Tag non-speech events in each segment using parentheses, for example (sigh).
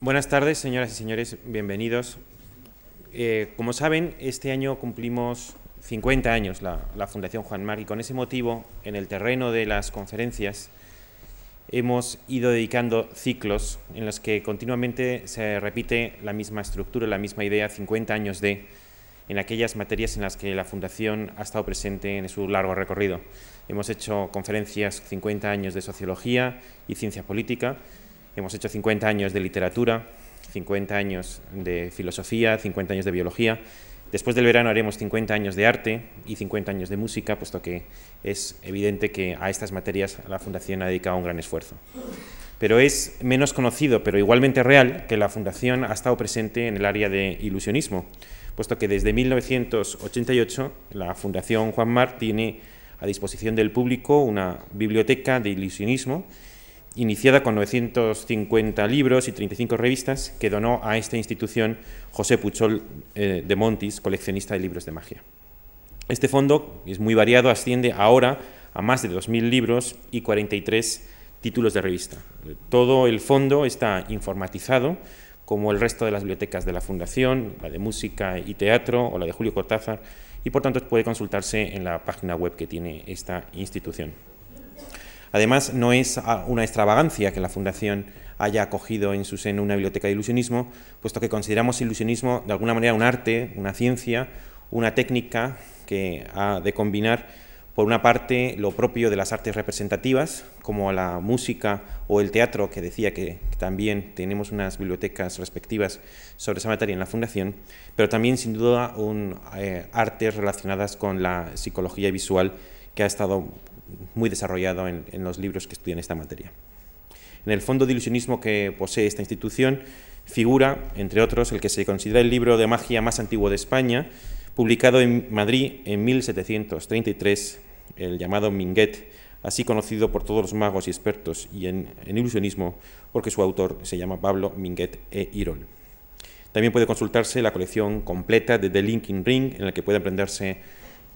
Buenas tardes, señoras y señores, bienvenidos. Eh, como saben, este año cumplimos 50 años la, Fundación Juan Mar y con ese motivo, en el terreno de las conferencias, hemos ido dedicando ciclos en los que continuamente se repite la misma estructura, la misma idea, 50 años de, en aquellas materias en las que la Fundación ha estado presente en su largo recorrido. Hemos hecho conferencias 50 años de sociología y ciencia política, Hemos hecho 50 años de literatura, 50 años de filosofía, 50 años de biología. Después del verano haremos 50 años de arte y 50 años de música, puesto que es evidente que a estas materias la Fundación ha dedicado un gran esfuerzo. Pero es menos conocido, pero igualmente real, que la Fundación ha estado presente en el área de ilusionismo, puesto que desde 1988 la Fundación Juan Mar tiene a disposición del público una biblioteca de ilusionismo iniciada con 950 libros y 35 revistas que donó a esta institución José Puchol eh, de Montis, coleccionista de libros de magia. Este fondo es muy variado, asciende ahora a más de 2.000 libros y 43 títulos de revista. Todo el fondo está informatizado, como el resto de las bibliotecas de la Fundación, la de Música y Teatro o la de Julio Cortázar, y por tanto puede consultarse en la página web que tiene esta institución. Además, no es una extravagancia que la Fundación haya acogido en su seno una biblioteca de ilusionismo, puesto que consideramos ilusionismo de alguna manera un arte, una ciencia, una técnica que ha de combinar, por una parte, lo propio de las artes representativas, como la música o el teatro, que decía que también tenemos unas bibliotecas respectivas sobre esa materia en la Fundación, pero también, sin duda, un, eh, artes relacionadas con la psicología visual que ha estado muy desarrollado en, los libros que estudian esta materia. En el fondo de ilusionismo que posee esta institución figura, entre otros, el que se considera el libro de magia más antiguo de España, publicado en Madrid en 1733, el llamado Minguet, así conocido por todos los magos y expertos y en, ilusionismo, porque su autor se llama Pablo Minguet e Irol. También puede consultarse la colección completa de The Linking Ring, en la que puede aprenderse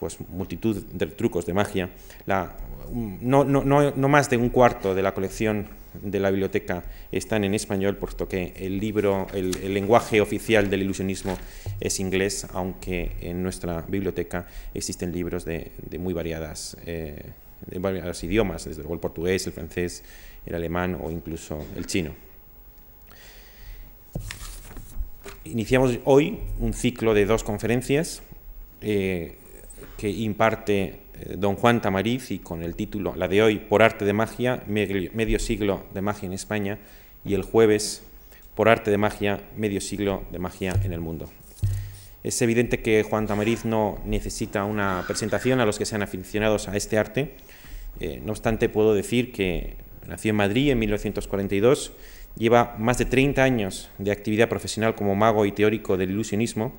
pues multitud de trucos de magia. La, no, no, no, más de un cuarto de la colección de la biblioteca están en español, puesto que el libro, el, lenguaje oficial del ilusionismo es inglés, aunque en nuestra biblioteca existen libros de, muy variadas, eh, de variados idiomas, desde luego el portugués, el francés, el alemán o incluso el chino. Iniciamos hoy un ciclo de dos conferencias. Eh, que imparte eh, don Juan Tamariz y con el título, la de hoy, Por arte de magia, medio siglo de magia en España, y el jueves, Por arte de magia, medio siglo de magia en el mundo. Es evidente que Juan Tamariz no necesita una presentación a los que sean aficionados a este arte. Eh, no obstante, puedo decir que nació en Madrid en 1942, lleva más de 30 años de actividad profesional como mago y teórico del ilusionismo,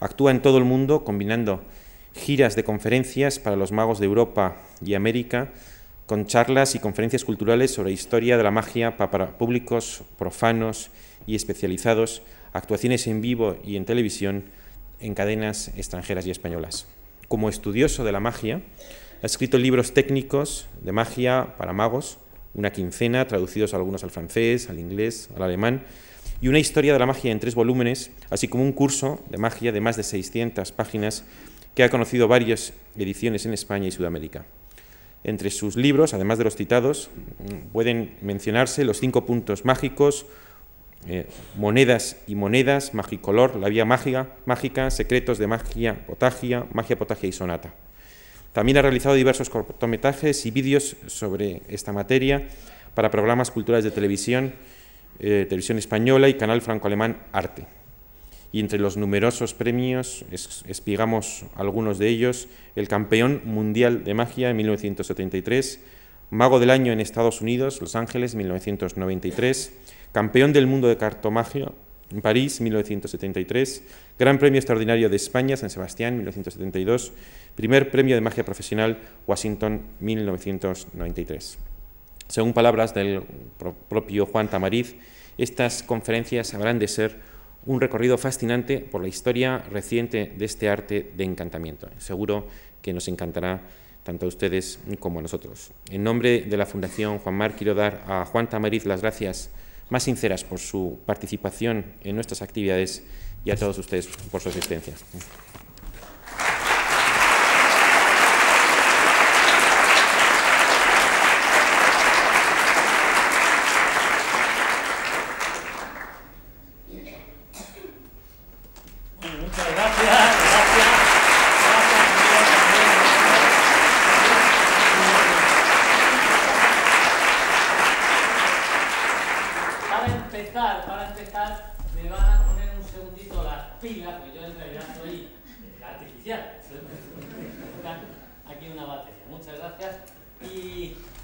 actúa en todo el mundo combinando giras de conferencias para los magos de Europa y América, con charlas y conferencias culturales sobre historia de la magia para públicos profanos y especializados, actuaciones en vivo y en televisión en cadenas extranjeras y españolas. Como estudioso de la magia, ha escrito libros técnicos de magia para magos, una quincena, traducidos algunos al francés, al inglés, al alemán, y una historia de la magia en tres volúmenes, así como un curso de magia de más de 600 páginas que ha conocido varias ediciones en España y Sudamérica. Entre sus libros, además de los citados, pueden mencionarse Los cinco puntos mágicos, eh, Monedas y monedas, Magicolor, La vía mágica, mágica, Secretos de magia, potagia, Magia, potagia y sonata. También ha realizado diversos cortometrajes y vídeos sobre esta materia para programas culturales de televisión, eh, televisión española y canal franco-alemán Arte y entre los numerosos premios espigamos algunos de ellos, el campeón mundial de magia en 1973, mago del año en Estados Unidos, Los Ángeles, 1993, campeón del mundo de cartomagia en París, 1973, Gran Premio Extraordinario de España, San Sebastián, 1972, primer premio de magia profesional, Washington, 1993. Según palabras del propio Juan Tamariz, estas conferencias habrán de ser un recorrido fascinante por la historia reciente de este arte de encantamiento. Seguro que nos encantará tanto a ustedes como a nosotros. En nombre de la Fundación Juan Mar quiero dar a Juan Tamariz las gracias más sinceras por su participación en nuestras actividades y a todos ustedes por su asistencia.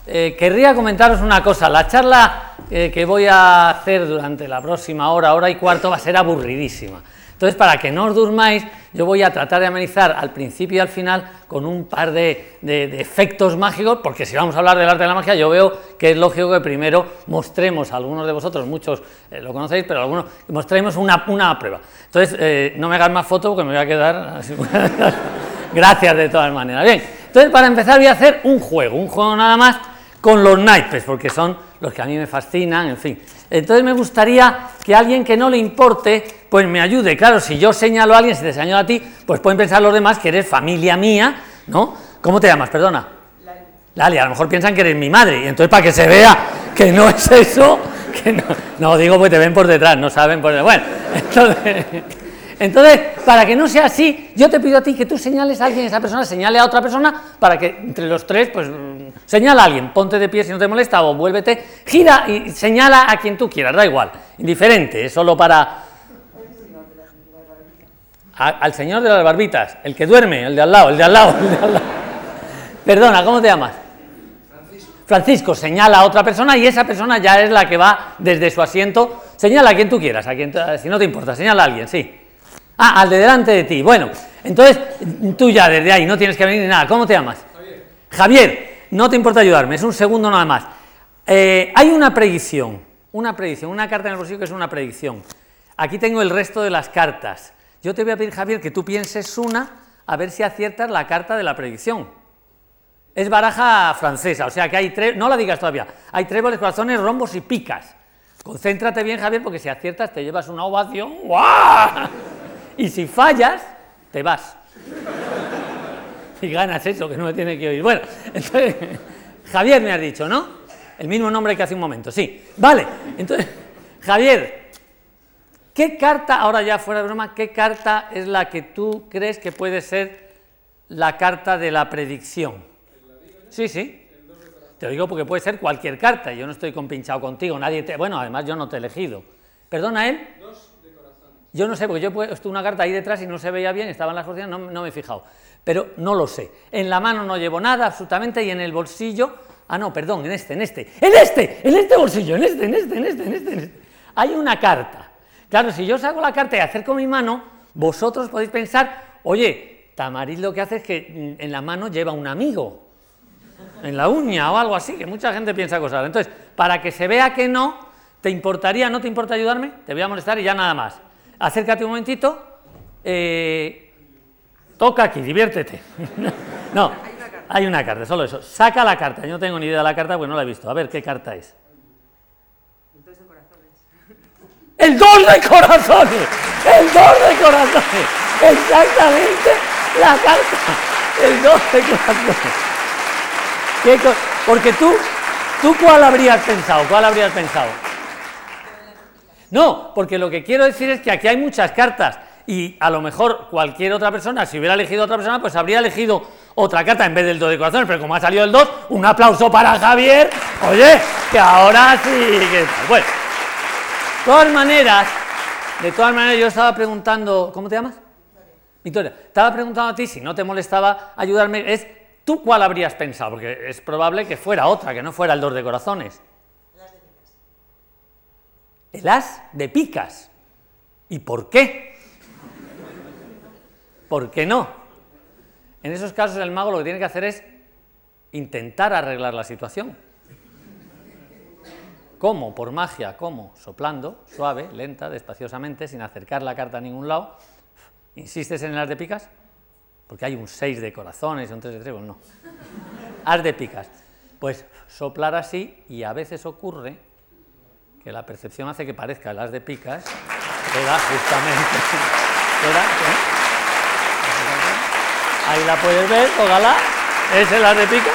Eh, querría comentaros una cosa, la charla eh, que voy a hacer durante la próxima hora, hora y cuarto, va a ser aburridísima. Entonces, para que no os durmáis, yo voy a tratar de amenizar al principio y al final con un par de, efectos mágicos, porque si vamos a hablar del arte de la magia, yo veo que es lógico que primero mostremos, algunos de vosotros, muchos eh, lo conocéis, pero algunos, mostremos una, una prueba. Entonces, no me hagas más fotos porque me voy a quedar así. (laughs) Gracias de todas maneras. Bien, entonces para empezar voy a hacer un juego, un juego nada más con los naipes, porque son los que a mí me fascinan, en fin. Entonces me gustaría que alguien que no le importe, pues me ayude. Claro, si yo señalo a alguien, si te señalo a ti, pues pueden pensar los demás que eres familia mía, ¿no? ¿Cómo te llamas? Perdona. Lali. Lali, a lo mejor piensan que eres mi madre, y entonces para que se vea que no es eso, que no, no digo pues te ven por detrás, no saben por detrás. Bueno, entonces... Entonces, para que no sea así, yo te pido a ti que tú señales a alguien, esa persona señale a otra persona, para que entre los tres, pues mm, señala a alguien, ponte de pie si no te molesta, o vuélvete, gira y señala a quien tú quieras, da igual, indiferente, es solo para... al señor de las barbitas, el que duerme, el de al lado, el de al lado, (laughs) el de al lado. Perdona, ¿cómo te llamas? Francisco. Francisco señala a otra persona y esa persona ya es la que va desde su asiento. Señala a quien tú quieras, a quien, si no te importa, señala a alguien, sí. Ah, al de delante de ti. Bueno, entonces tú ya desde ahí no tienes que venir ni nada. ¿Cómo te llamas? Javier. Javier, no te importa ayudarme, es un segundo nada más. Eh, hay una predicción, una predicción, una carta en el bolsillo que es una predicción. Aquí tengo el resto de las cartas. Yo te voy a pedir, Javier, que tú pienses una, a ver si aciertas la carta de la predicción. Es baraja francesa, o sea que hay tres, no la digas todavía, hay tréboles, corazones, rombos y picas. Concéntrate bien, Javier, porque si aciertas te llevas una ovación. ¡Guau! Y si fallas, te vas. Y ganas eso, que no me tiene que oír. Bueno, entonces, Javier me has dicho, ¿no? El mismo nombre que hace un momento, sí. Vale, entonces, Javier, ¿qué carta, ahora ya fuera de broma, qué carta es la que tú crees que puede ser la carta de la predicción? Sí, sí. Te lo digo porque puede ser cualquier carta, yo no estoy compinchado contigo, nadie te... Bueno, además yo no te he elegido. ¿Perdona él? Yo no sé, porque yo he puesto una carta ahí detrás y no se veía bien, estaban las cocinas, no, me he fijado. Pero no lo sé. En la mano no llevo nada, absolutamente, y en el bolsillo. Ah, no, perdón, en este, en este. ¡En este! ¡En este bolsillo! ¡En este, en este, en este, en este! En este. Hay una carta. Claro, si yo saco la carta y acerco mi mano, vosotros podéis pensar, oye, Tamariz lo que hace es que en la mano lleva un amigo, en la uña o algo así, que mucha gente piensa cosas. Entonces, para que se vea que no, ¿te importaría, no te importa ayudarme? Te voy a molestar y ya nada más acércate un momentito, eh, toca aquí, diviértete. (laughs) no, hay una, carta, solo eso. Saca la carta, yo no tengo ni idea de la carta porque no la he visto. A ver, ¿qué carta es? El dos de corazones. El dos de corazones. Exactamente la carta. El dos de corazones. Porque tú, ¿tú cuál habrías pensado? ¿Cuál habrías pensado? No, porque lo que quiero decir es que aquí hay muchas cartas y a lo mejor cualquier otra persona, si hubiera elegido otra persona, pues habría elegido otra carta en vez del 2 de corazones, pero como ha salido el 2, un aplauso para Javier, oye, que ahora sí que... Bueno, de todas maneras, de todas maneras yo estaba preguntando, ¿cómo te llamas? Victoria, estaba preguntando a ti, si no te molestaba ayudarme, es, ¿tú cuál habrías pensado? Porque es probable que fuera otra, que no fuera el 2 de corazones el as de picas. ¿Y por qué? ¿Por qué no? En esos casos el mago lo que tiene que hacer es intentar arreglar la situación. ¿Cómo? Por magia, ¿cómo? Soplando, suave, lenta, despaciosamente, sin acercar la carta a ningún lado. ¿Insistes en el as de picas? Porque hay un 6 de corazones y un 3 de trébol, no. As de picas. Pues soplar así y a veces ocurre que la percepción hace que parezca las de picas, era justamente, (laughs) ¿eh? ahí la puedes ver, ojalá, es el as de pica,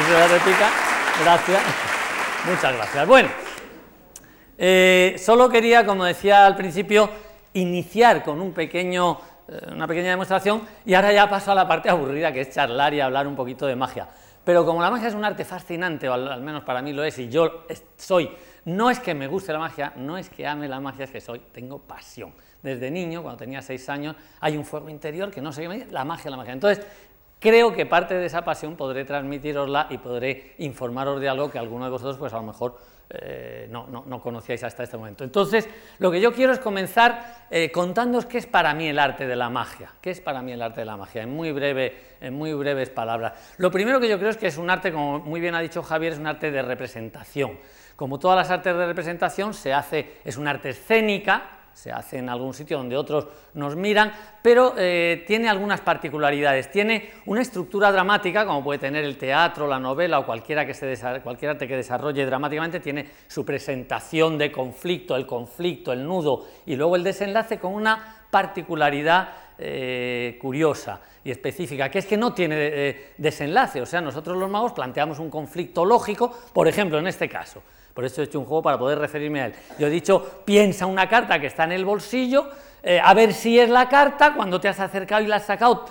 es el as de pica, gracias, (laughs) muchas gracias. Bueno, eh, solo quería, como decía al principio, iniciar con un pequeño, eh, una pequeña demostración y ahora ya paso a la parte aburrida que es charlar y hablar un poquito de magia. Pero como la magia es un arte fascinante, o al, menos para mí lo es, y yo soy, no es que me guste la magia, no es que ame la magia, es que soy, tengo pasión. Desde niño, cuando tenía seis años, hay un fuego interior que no sé qué me la magia, la magia. Entonces, creo que parte de esa pasión podré transmitirosla y podré informaros de algo que alguno de vosotros, pues a lo mejor eh, no, no, conocíais hasta este momento. Entonces, lo que yo quiero es comenzar eh, contándoos qué es para mí el arte de la magia. ¿Qué es para mí el arte de la magia? En muy, breve, en muy breves palabras. Lo primero que yo creo es que es un arte, como muy bien ha dicho Javier, es un arte de representación. Como todas las artes de representación, se hace, es un arte escénica, se hace en algún sitio donde otros nos miran, pero eh, tiene algunas particularidades. Tiene una estructura dramática, como puede tener el teatro, la novela o cualquiera que se cualquier arte que desarrolle dramáticamente, tiene su presentación de conflicto, el conflicto, el nudo y luego el desenlace con una particularidad eh, curiosa y específica, que es que no tiene eh, desenlace. O sea, nosotros los magos planteamos un conflicto lógico, por ejemplo, en este caso. Por eso he hecho un juego para poder referirme a él. Yo he dicho, piensa una carta que está en el bolsillo, eh, a ver si es la carta, cuando te has acercado y la has sacado,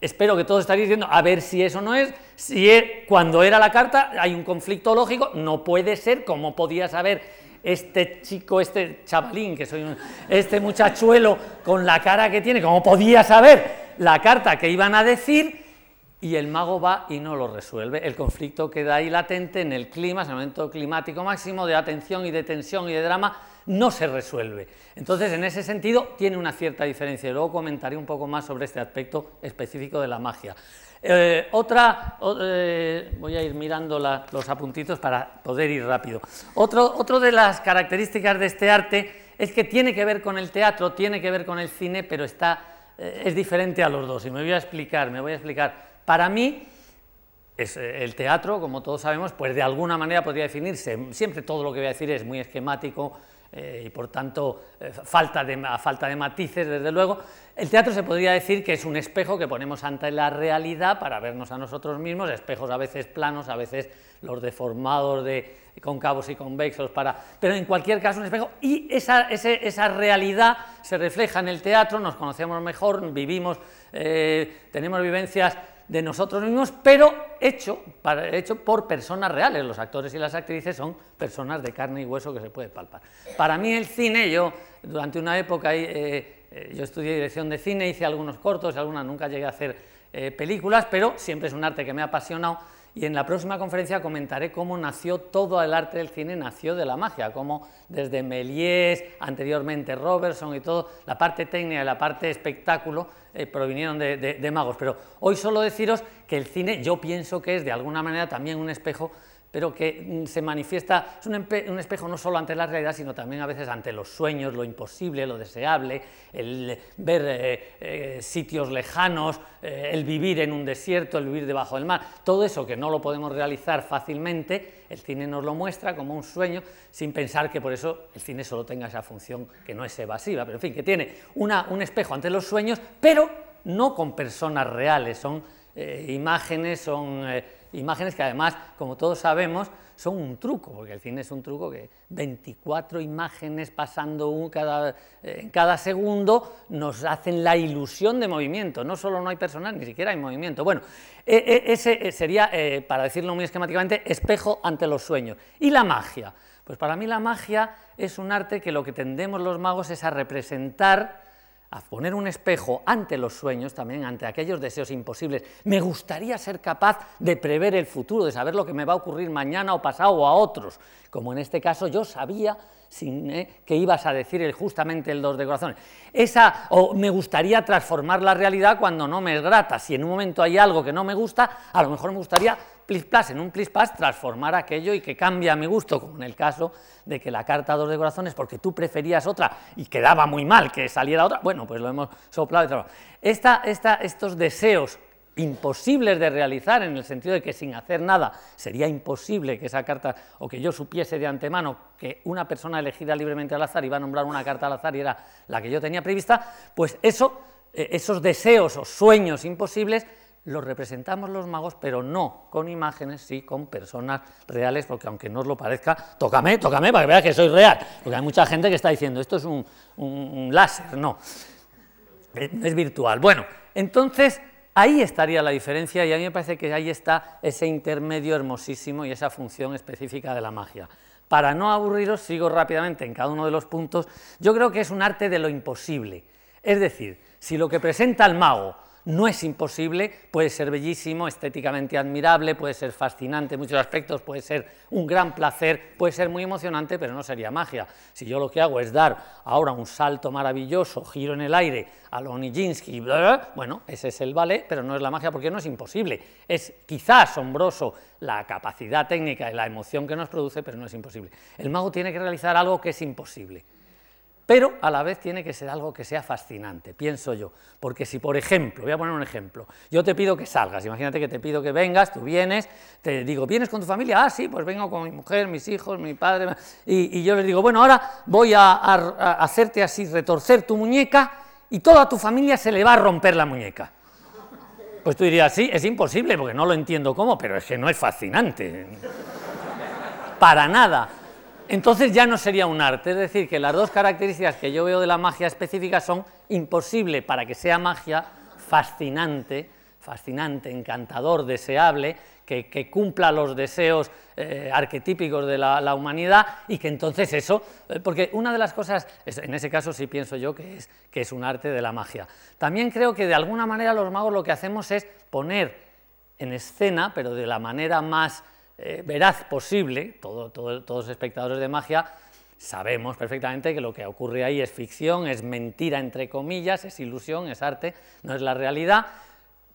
espero que todos estaréis diciendo, a ver si eso no es, si es, cuando era la carta hay un conflicto lógico, no puede ser, como podía saber este chico, este chavalín, que soy un, este muchachuelo con la cara que tiene, como podía saber la carta que iban a decir, y el mago va y no lo resuelve. El conflicto queda ahí latente en el clima, en el momento climático máximo de atención y de tensión y de drama, no se resuelve. Entonces, en ese sentido, tiene una cierta diferencia. Luego comentaré un poco más sobre este aspecto específico de la magia. Eh, otra, eh, voy a ir mirando los apuntitos para poder ir rápido. Otro, otro de las características de este arte es que tiene que ver con el teatro, tiene que ver con el cine, pero está, eh, es diferente a los dos. Y me voy a explicar, me voy a explicar. Para mí, es, eh, el teatro, como todos sabemos, pues de alguna manera podría definirse, siempre todo lo que voy a decir es muy esquemático eh, y por tanto eh, falta de, a falta de matices, desde luego, el teatro se podría decir que es un espejo que ponemos ante la realidad para vernos a nosotros mismos, espejos a veces planos, a veces los deformados de cóncavos y convexos, pero en cualquier caso un espejo, y esa, esa realidad se refleja en el teatro, nos conocemos mejor, vivimos, tenemos vivencias de nosotros mismos, pero hecho, hecho por personas reales. Los actores y las actrices son personas de carne y hueso que se puede palpar. Para mí el cine, yo durante una época eh, eh, yo estudié dirección de cine, hice algunos cortos, algunas nunca llegué a hacer eh, películas, pero siempre es un arte que me ha apasionado y en la próxima conferencia comentaré cómo nació todo el arte del cine, nació de la magia, cómo desde Méliès, anteriormente Robertson y todo, la parte técnica y la parte espectáculo eh, provinieron de, magos. Pero hoy solo deciros que el cine yo pienso que es de alguna manera también un espejo pero que mm, se manifiesta, es un, espejo no solo ante la realidad, sino también a veces ante los sueños, lo imposible, lo deseable, el ver eh, eh, sitios lejanos, eh, el vivir en un desierto, el vivir debajo del mar, todo eso que no lo podemos realizar fácilmente, el cine nos lo muestra como un sueño, sin pensar que por eso el cine solo tenga esa función que no es evasiva, pero en fin, que tiene un espejo ante los sueños, pero no con personas reales, son imágenes, son imágenes que además, como todos sabemos, son un truco, porque el cine es un truco que 24 imágenes pasando cada, eh, en cada segundo nos hacen la ilusión de movimiento. No solo no hay personas, ni siquiera hay movimiento. Bueno, e, e, ese sería, eh, para decirlo muy esquemáticamente, espejo ante los sueños. ¿Y la magia? Pues para mí la magia es un arte que lo que tendemos los magos es a representar a poner un espejo ante los sueños, también ante aquellos deseos imposibles. Me gustaría ser capaz de prever el futuro, de saber lo que me va a ocurrir mañana o pasado o a otros, como en este caso yo sabía sin, eh, que ibas a decir justamente el dos de corazones. Esa, o me gustaría transformar la realidad cuando no me es grata. Si en un momento hay algo que no me gusta, a lo mejor me gustaría plis en un plis transformar aquello y que cambie a mi gusto, como en el caso de que la carta dos de corazones, porque tú preferías otra y quedaba muy mal que saliera otra, bueno, pues lo hemos soplado y trabajado. estos deseos imposibles de realizar en el sentido de que sin hacer nada sería imposible que esa carta o que yo supiese de antemano que una persona elegida libremente al azar iba a nombrar una carta al azar y era la que yo tenía prevista, pues eso, eh, esos deseos o sueños imposibles los representamos los magos, pero no con imágenes, sí con personas reales, porque aunque no os lo parezca, tócame, tócame para que veas que soy real, porque hay mucha gente que está diciendo, esto es un, un láser, no, eh, es virtual. Bueno, entonces Ahí estaría la diferencia y a mí me parece que ahí está ese intermedio hermosísimo y esa función específica de la magia. Para no aburriros, sigo rápidamente en cada uno de los puntos. Yo creo que es un arte de lo imposible. Es decir, si lo que presenta el mago no es imposible, puede ser bellísimo, estéticamente admirable, puede ser fascinante en muchos aspectos, puede ser un gran placer, puede ser muy emocionante, pero no sería magia. Si yo lo que hago es dar ahora un salto maravilloso, giro en el aire a lo Nijinsky, bueno, ese es el ballet, pero no es la magia porque no es imposible. Es quizá asombroso la capacidad técnica y la emoción que nos produce, pero no es imposible. El mago tiene que realizar algo que es imposible pero a la vez tiene que ser algo que sea fascinante, pienso yo. Porque si, por ejemplo, voy a poner un ejemplo, yo te pido que salgas, imagínate que te pido que vengas, tú vienes, te digo, ¿vienes con tu familia? Ah, sí, pues vengo con mi mujer, mis hijos, mi padre, y, yo les digo, bueno, ahora voy a, hacerte así, retorcer tu muñeca, y toda tu familia se le va a romper la muñeca. Pues tú dirías, sí, es imposible, porque no lo entiendo cómo, pero es que no es fascinante. Para nada entonces ya no sería un arte. Es decir, que las dos características que yo veo de la magia específica son imposible para que sea magia, fascinante, fascinante, encantador, deseable, que, cumpla los deseos eh, arquetípicos de la, humanidad y que entonces eso, eh, porque una de las cosas, en ese caso sí pienso yo que es, que es un arte de la magia. También creo que de alguna manera los magos lo que hacemos es poner en escena, pero de la manera más eh, veraz posible, todos los espectadores de magia sabemos perfectamente que lo que ocurre ahí es ficción, es mentira entre comillas, es ilusión, es arte, no es la realidad.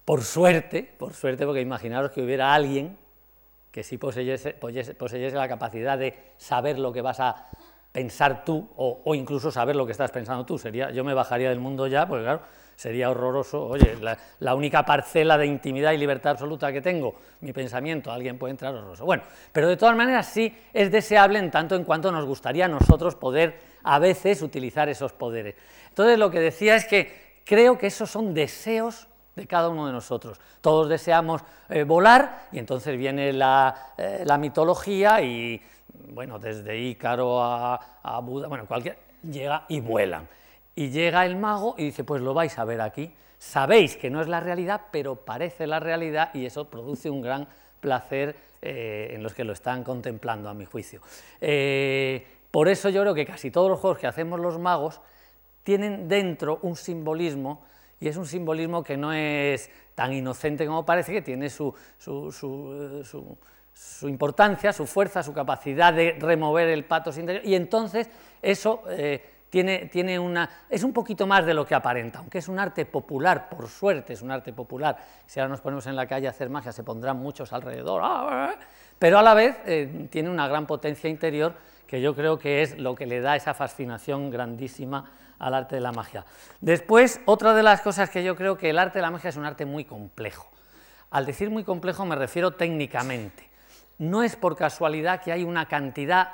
Por suerte, por suerte, porque imaginaros que hubiera alguien que sí poseyese, la capacidad de saber lo que vas a pensar tú o, o, incluso saber lo que estás pensando tú. Sería, yo me bajaría del mundo ya, porque claro, sería horroroso. Oye, la, única parcela de intimidad y libertad absoluta que tengo, mi pensamiento, alguien puede entrar horroroso. Bueno, pero de todas maneras sí es deseable en tanto en cuanto nos gustaría a nosotros poder a veces utilizar esos poderes. Entonces lo que decía es que creo que esos son deseos de cada uno de nosotros. Todos deseamos eh, volar y entonces viene la, eh, la, mitología y, bueno, desde Ícaro a, a Buda, bueno, cualquier, llega y vuelan. Y llega el mago y dice, pues lo vais a ver aquí. Sabéis que no es la realidad, pero parece la realidad y eso produce un gran placer eh, en los que lo están contemplando, a mi juicio. Eh, por eso yo creo que casi todos los juegos que hacemos los magos tienen dentro un simbolismo y es un simbolismo que no es tan inocente como parece, que tiene su, importancia, su fuerza, su capacidad de remover el patos interior y entonces eso... Eh, tiene, una, es un poquito más de lo que aparenta, aunque es un arte popular, por suerte es un arte popular. Si ahora nos ponemos en la calle a hacer magia, se pondrán muchos alrededor, ¡ah! pero a la vez eh, tiene una gran potencia interior que yo creo que es lo que le da esa fascinación grandísima al arte de la magia. Después, otra de las cosas que yo creo que el arte de la magia es un arte muy complejo. Al decir muy complejo me refiero técnicamente. No es por casualidad que hay una cantidad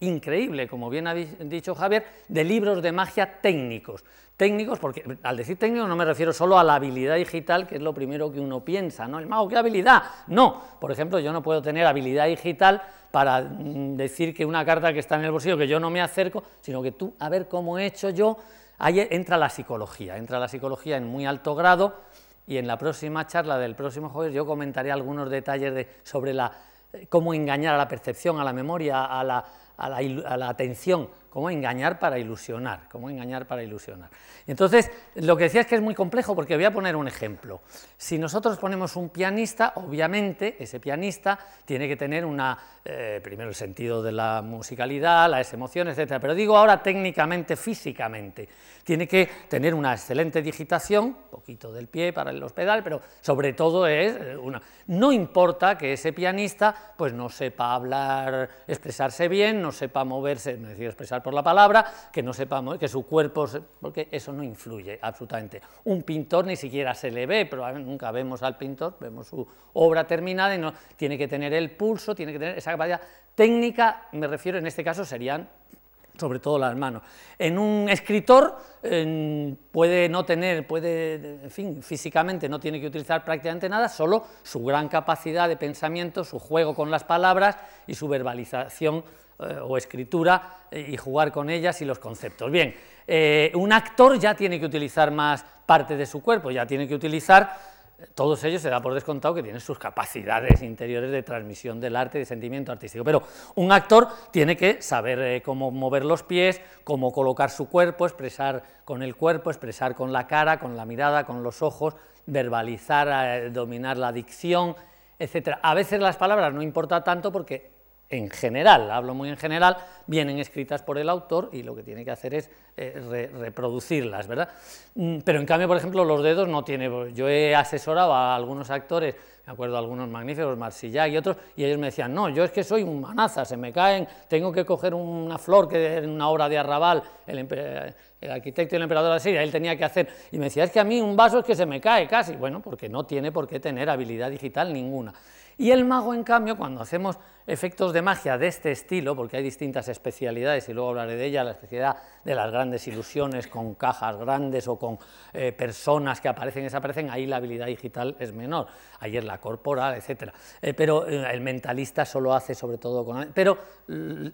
increíble, como bien ha dicho Javier, de libros de magia técnicos. Técnicos, porque al decir técnico no me refiero solo a la habilidad digital, que es lo primero que uno piensa, ¿no? El mago, ¿qué habilidad? No, por ejemplo, yo no puedo tener habilidad digital para mm, decir que una carta que está en el bolsillo, que yo no me acerco, sino que tú, a ver cómo he hecho yo, ahí entra la psicología, entra la psicología en muy alto grado, y en la próxima charla del próximo jueves yo comentaré algunos detalles de, sobre la, eh, cómo engañar a la percepción, a la memoria, a la, a la, atención, cómo engañar para ilusionar, cómo engañar para ilusionar. Entonces, lo que decía es que es muy complejo porque voy a poner un ejemplo. Si nosotros ponemos un pianista, obviamente ese pianista tiene que tener una, eh, primero el sentido de la musicalidad, las emociones, etc. Pero digo ahora técnicamente, físicamente. Tiene que tener una excelente digitación, poquito del pie para los pedales, pero sobre todo es eh, una... No importa que ese pianista pues no sepa hablar, expresarse bien, no sepa moverse, me decir expresar por la palabra, que no sepamos que su cuerpo, porque eso no influye absolutamente. Un pintor ni siquiera se le ve, pero nunca vemos al pintor, vemos su obra terminada y no, tiene que tener el pulso, tiene que tener esa capacidad técnica, me refiero en este caso serían sobre todo las manos. En un escritor puede no tener, puede, en fin, físicamente no tiene que utilizar prácticamente nada, solo su gran capacidad de pensamiento, su juego con las palabras y su verbalización o escritura eh, y jugar con ellas y los conceptos. Bien, eh, un actor ya tiene que utilizar más parte de su cuerpo, ya tiene que utilizar todos ellos se da por descontado que tienen sus capacidades interiores de transmisión del arte y de sentimiento artístico. Pero un actor tiene que saber eh, cómo mover los pies, cómo colocar su cuerpo, expresar con el cuerpo, expresar con la cara, con la mirada, con los ojos, verbalizar, eh, dominar la dicción, etc. A veces las palabras no importa tanto porque en general, hablo muy en general, vienen escritas por el autor y lo que tiene que hacer es eh, reproducirlas, ¿verdad? Mm, pero en cambio, por ejemplo, los dedos no tiene... Yo he asesorado a algunos actores, me acuerdo algunos magníficos, Marsillac y otros, y ellos me decían, no, yo es que soy un manaza, se me caen, tengo que coger una flor que en una obra de arrabal, el, el arquitecto y el emperador de Asiria, él tenía que hacer, y me decía, es que a mí un vaso es que se me cae casi, bueno, porque no tiene por qué tener habilidad digital ninguna. Y el mago, en cambio, cuando hacemos efectos de magia de este estilo, porque hay distintas especialidades, y luego hablaré de ella, la especialidad de las grandes ilusiones con cajas grandes o con eh, personas que aparecen y desaparecen, ahí la habilidad digital es menor, ahí es la corporal, etc. Eh, pero eh, el mentalista solo hace sobre todo con... Pero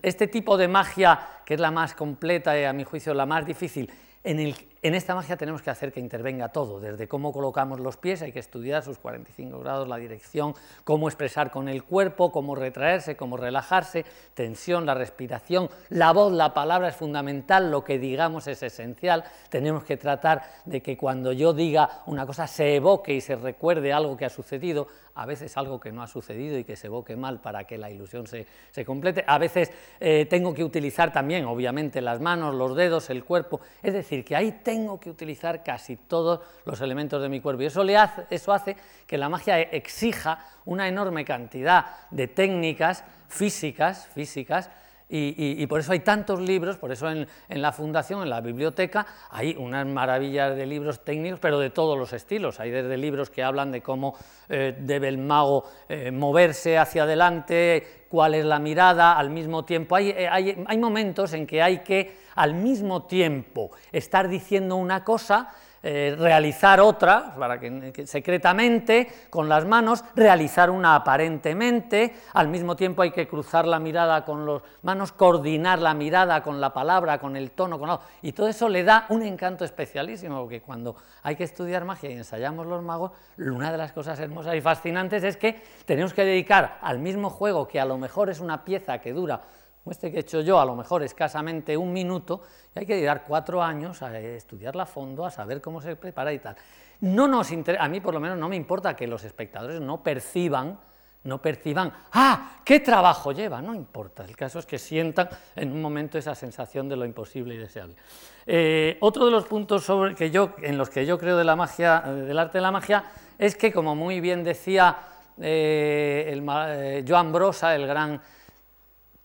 este tipo de magia, que es la más completa y a mi juicio la más difícil, en, esta magia tenemos que hacer que intervenga todo, desde cómo colocamos los pies, hay que estudiar sus 45 grados, la dirección, cómo expresar con el cuerpo, cómo retraerse, cómo relajarse, tensión, la respiración, la voz, la palabra es fundamental, lo que digamos es esencial, tenemos que tratar de que cuando yo diga una cosa se evoque y se recuerde algo que ha sucedido, a veces algo que no ha sucedido y que se evoque mal para que la ilusión se, complete, a veces eh, tengo que utilizar también, obviamente, las manos, los dedos, el cuerpo, es decir, que ahí tengo que utilizar casi todos los elementos de mi cuerpo. Y eso, le hace, eso hace que la magia exija una enorme cantidad de técnicas físicas, físicas y, por eso hay tantos libros, por eso en, la fundación, en la biblioteca, hay unas maravillas de libros técnicos, pero de todos los estilos. Hay desde libros que hablan de cómo eh, debe el mago eh, moverse hacia adelante, cuál es la mirada, al mismo tiempo. Eh, hay, hay momentos en que hay que, al mismo tiempo, estar diciendo una cosa eh, realizar otra, para que, secretamente, con las manos, realizar una aparentemente, al mismo tiempo hay que cruzar la mirada con las manos, coordinar la mirada con la palabra, con el tono, con y todo eso le da un encanto especialísimo, porque cuando hay que estudiar magia y ensayamos los magos, una de las cosas hermosas y fascinantes es que tenemos que dedicar al mismo juego, que a lo mejor es una pieza que dura como este que he hecho yo, a lo mejor escasamente un minuto, y hay que dedicar cuatro años a estudiarla a fondo, a saber cómo se prepara y tal. No nos a mí por lo menos no me importa que los espectadores no perciban, no perciban, ¡ah! ¡qué trabajo lleva! No importa, el caso es que sientan en un momento esa sensación de lo imposible y deseable. Eh, otro de los puntos sobre que yo, en los que yo creo de la magia, eh, del arte de la magia, es que, como muy bien decía eh, Joan Brosa, el gran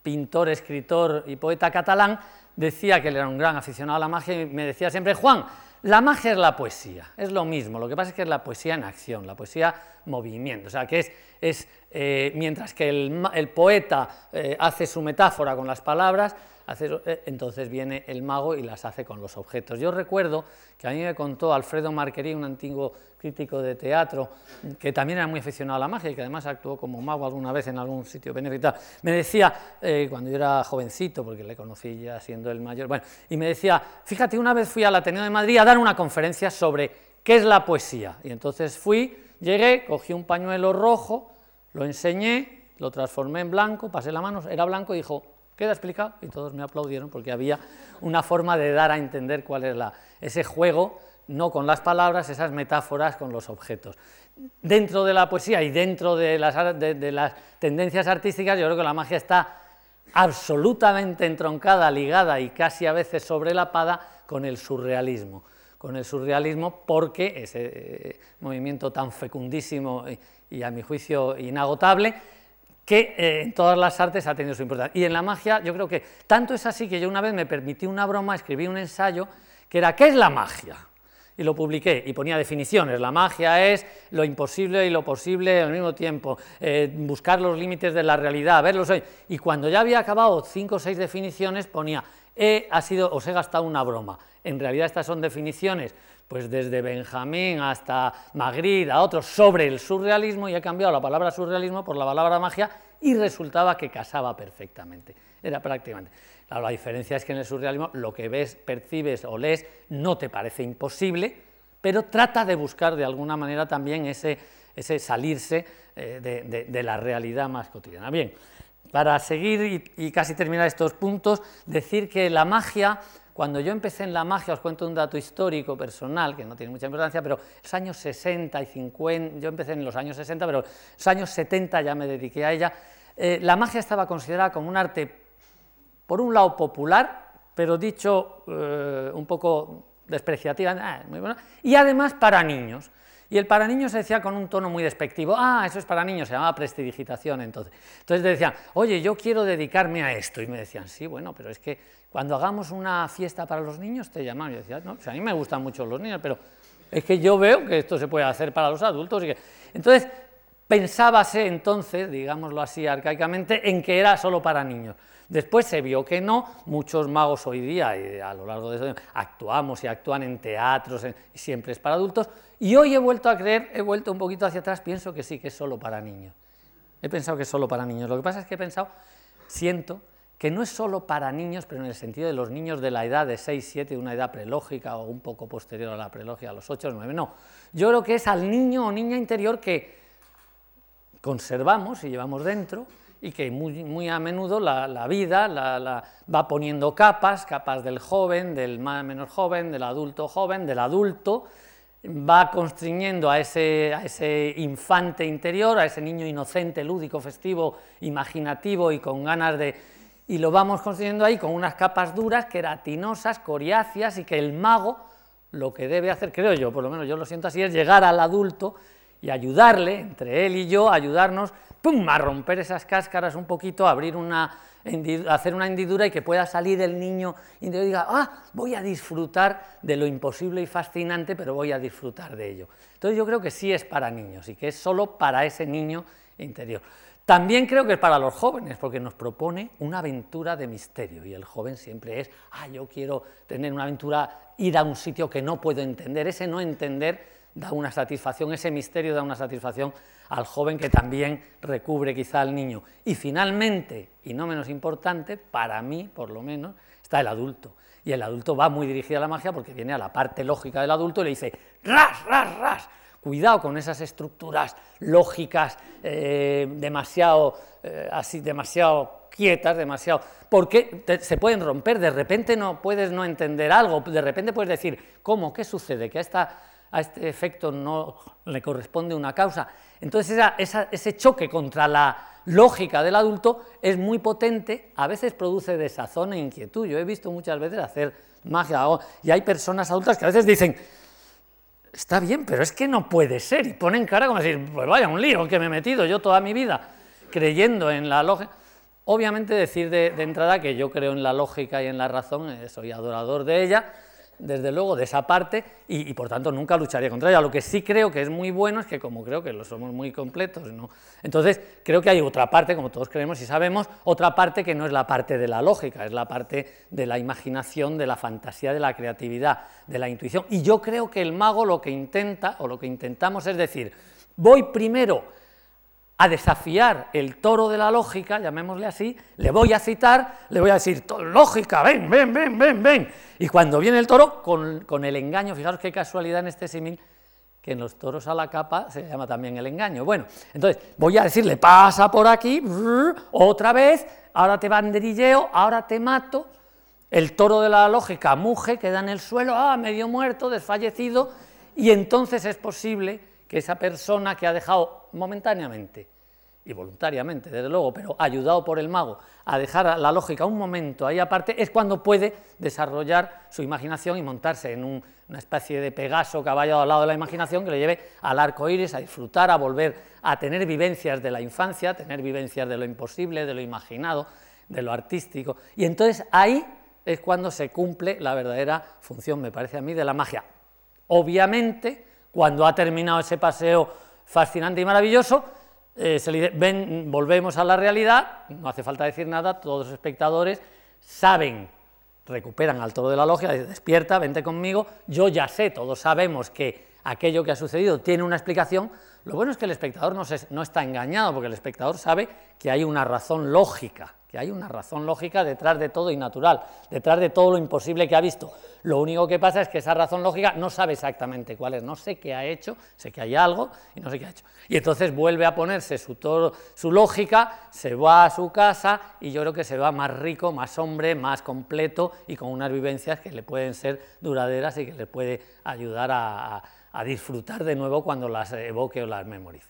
pintor, escritor y poeta catalán, decía que él era un gran aficionado a la magia y me decía siempre, Juan, la magia es la poesía, es lo mismo, lo que pasa es que es la poesía en acción, la poesía movimiento, o sea, que es, es eh, mientras que el, poeta eh, hace su metáfora con las palabras, eh, entonces viene el mago y las hace con los objetos. Yo recuerdo que a mí me contó Alfredo Marquerí, un antiguo crítico de teatro, que también era muy aficionado a la magia y que además actuó como mago alguna vez en algún sitio benéfico. Me decía, eh, cuando yo era jovencito, porque le conocí ya siendo el mayor, bueno, y me decía, fíjate, una vez fui al Ateneo de Madrid a dar una conferencia sobre qué es la poesía. Y entonces fui, llegué, cogí un pañuelo rojo, lo enseñé, lo transformé en blanco, pasé la mano, era blanco y dijo, Queda explicado y todos me aplaudieron porque había una forma de dar a entender cuál es la, ese juego, no con las palabras, esas metáforas con los objetos. Dentro de la poesía y dentro de las, de las tendencias artísticas, yo creo que la magia está absolutamente entroncada, ligada y casi a veces sobrelapada con el surrealismo. Con el surrealismo porque ese eh, movimiento tan fecundísimo y a mi juicio inagotable, que eh, en todas las artes ha tenido su importancia. Y en la magia yo creo que tanto es así que yo una vez me permití una broma, escribí un ensayo que era ¿qué es la magia? Y lo publiqué y ponía definiciones. La magia es lo imposible y lo posible al mismo tiempo, eh, buscar los límites de la realidad, verlos. Y cuando ya había acabado cinco o seis definiciones ponía, ha sido, os he gastado una broma. En realidad estas son definiciones pues desde Benjamín hasta Magritte, a otros, sobre el surrealismo y he cambiado la palabra surrealismo por la palabra magia y resultaba que casaba perfectamente. Era prácticamente. la diferencia es que en el surrealismo lo que ves, percibes o lees no te parece imposible, pero trata de buscar de alguna manera también ese, ese salirse eh, de, la realidad más cotidiana. Bien, para seguir y casi terminar estos puntos, decir que la magia cuando yo empecé en la magia, os cuento un dato histórico personal, que no tiene mucha importancia, pero los años 60 y 50, yo empecé en los años 60, pero los años 70 ya me dediqué a ella, eh, la magia estaba considerada como un arte, por un lado popular, pero dicho eh, un poco despreciativa, ah, muy y además para niños. Y el para niños se decía con un tono muy despectivo, ah, eso es para niños, se llamaba prestidigitación entonces. Entonces decían, oye, yo quiero dedicarme a esto. Y me decían, sí, bueno, pero es que cuando hagamos una fiesta para los niños te llaman. Y yo decía, no, a mí me gustan mucho los niños, pero es que yo veo que esto se puede hacer para los adultos. Y que... Entonces, pensábase entonces, digámoslo así arcaicamente, en que era solo para niños. Después se vio que no, muchos magos hoy día, y a lo largo de eso, actuamos y actúan en teatros, y siempre es para adultos, y hoy he vuelto a creer, he vuelto un poquito hacia atrás, pienso que sí, que es solo para niños. He pensado que es solo para niños. Lo que pasa es que he pensado, siento, que no es solo para niños, pero en el sentido de los niños de la edad de 6, 7, de una edad prelógica o un poco posterior a la prelógica, a los 8, 9, no. Yo creo que es al niño o niña interior que conservamos y llevamos dentro y que muy, muy a menudo la, vida la, va poniendo capas, capas del joven, del más menos joven, del adulto joven, del adulto, va constriñendo a ese, a ese infante interior, a ese niño inocente, lúdico, festivo, imaginativo y con ganas de... Y lo vamos construyendo ahí con unas capas duras, queratinosas, coriáceas, y que el mago lo que debe hacer, creo yo, por lo menos yo lo siento así, es llegar al adulto y ayudarle, entre él y yo, ayudarnos ¡pum!, a romper esas cáscaras un poquito, abrir una, hacer una hendidura y que pueda salir el niño y diga, ah, voy a disfrutar de lo imposible y fascinante, pero voy a disfrutar de ello. Entonces yo creo que sí es para niños y que es solo para ese niño interior. También creo que es para los jóvenes, porque nos propone una aventura de misterio y el joven siempre es, ah, yo quiero tener una aventura, ir a un sitio que no puedo entender, ese no entender da una satisfacción, ese misterio da una satisfacción al joven que también recubre quizá al niño. Y finalmente, y no menos importante, para mí por lo menos, está el adulto. Y el adulto va muy dirigido a la magia porque viene a la parte lógica del adulto y le dice, ras, ras, ras, cuidado con esas estructuras lógicas eh, demasiado, eh, así, demasiado quietas, demasiado, porque se pueden romper, de repente no puedes no entender algo, de repente puedes decir, ¿cómo? ¿Qué sucede? Que a esta a este efecto no le corresponde una causa. Entonces ese choque contra la lógica del adulto es muy potente, a veces produce desazón e inquietud. Yo he visto muchas veces hacer magia y hay personas adultas que a veces dicen, está bien, pero es que no puede ser, y ponen cara como decir, pues vaya, un lío que me he metido yo toda mi vida creyendo en la lógica. Obviamente decir de, de entrada que yo creo en la lógica y en la razón, eh, soy adorador de ella, desde luego, de esa parte y, por tanto nunca lucharía contra ella. Lo que sí creo que es muy bueno es que como creo que lo somos muy completos, ¿no? entonces creo que hay otra parte, como todos creemos y sabemos, otra parte que no es la parte de la lógica, es la parte de la imaginación, de la fantasía, de la creatividad, de la intuición. Y yo creo que el mago lo que intenta, o lo que intentamos es decir, voy primero a desafiar el toro de la lógica, llamémosle así, le voy a citar, le voy a decir, lógica, ven, ven, ven, ven, ven. Y cuando viene el toro, con, el engaño, fijaros qué casualidad en este símil, que en los toros a la capa se llama también el engaño. Bueno, entonces voy a decirle, pasa por aquí, otra vez, ahora te banderilleo, ahora te mato, el toro de la lógica muge, queda en el suelo, ah, medio muerto, desfallecido, y entonces es posible que esa persona que ha dejado momentáneamente y voluntariamente, desde luego, pero ayudado por el mago a dejar la lógica un momento ahí aparte, es cuando puede desarrollar su imaginación y montarse en un una especie de Pegaso, caballo al lado de la imaginación, que le lleve al arco iris, a disfrutar, a volver a tener vivencias de la infancia, tener vivencias de lo imposible, de lo imaginado, de lo artístico. Y entonces ahí es cuando se cumple la verdadera función, me parece a mí, de la magia. Obviamente, cuando ha terminado ese paseo fascinante y maravilloso, eh, se le ven, volvemos a la realidad, no hace falta decir nada, todos los espectadores saben recuperan al toro de la logia, despierta, vente conmigo, yo ya sé, todos sabemos que aquello que ha sucedido tiene una explicación, lo bueno es que el espectador no, no está engañado, porque el espectador sabe que hay una razón lógica, que hay una razón lógica detrás de todo y natural, detrás de todo lo imposible que ha visto. Lo único que pasa es que esa razón lógica no sabe exactamente cuál es, no sé qué ha hecho, sé que hay algo y no sé qué ha hecho. Y entonces vuelve a ponerse su, su lógica, se va a su casa y yo creo que se va más rico, más hombre, más completo y con unas vivencias que le pueden ser duraderas y que le puede ayudar a disfrutar de nuevo cuando las evoque o las memorice.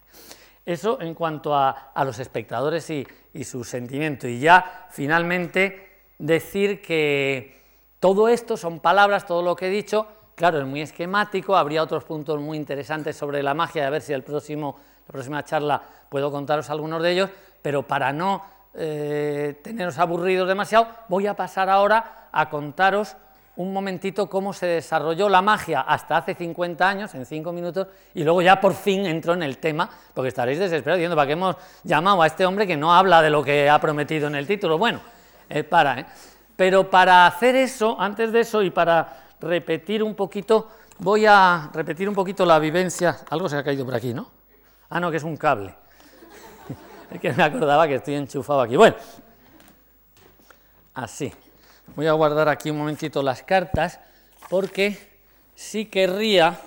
Eso en cuanto a, los espectadores y, y su sentimiento. Y ya finalmente decir que todo esto son palabras, todo lo que he dicho, claro, es muy esquemático, habría otros puntos muy interesantes sobre la magia, a ver si el próximo, la próxima charla puedo contaros algunos de ellos, pero para no eh, teneros aburridos demasiado, voy a pasar ahora a contaros un momentito cómo se desarrolló la magia hasta hace 50 años, en 5 minutos, y luego ya por fin entro en el tema, porque estaréis desesperados diciendo, ¿para qué hemos llamado a este hombre que no habla de lo que ha prometido en el título? Bueno, eh, para, ¿eh? Pero para hacer eso, antes de eso y para repetir un poquito, voy a repetir un poquito la vivencia, algo se ha caído por aquí, ¿no? Ah, no, que es un cable. (laughs) es que me acordaba que estoy enchufado aquí. Bueno, así. Voy a guardar aquí un momentito las cartas porque sí querría,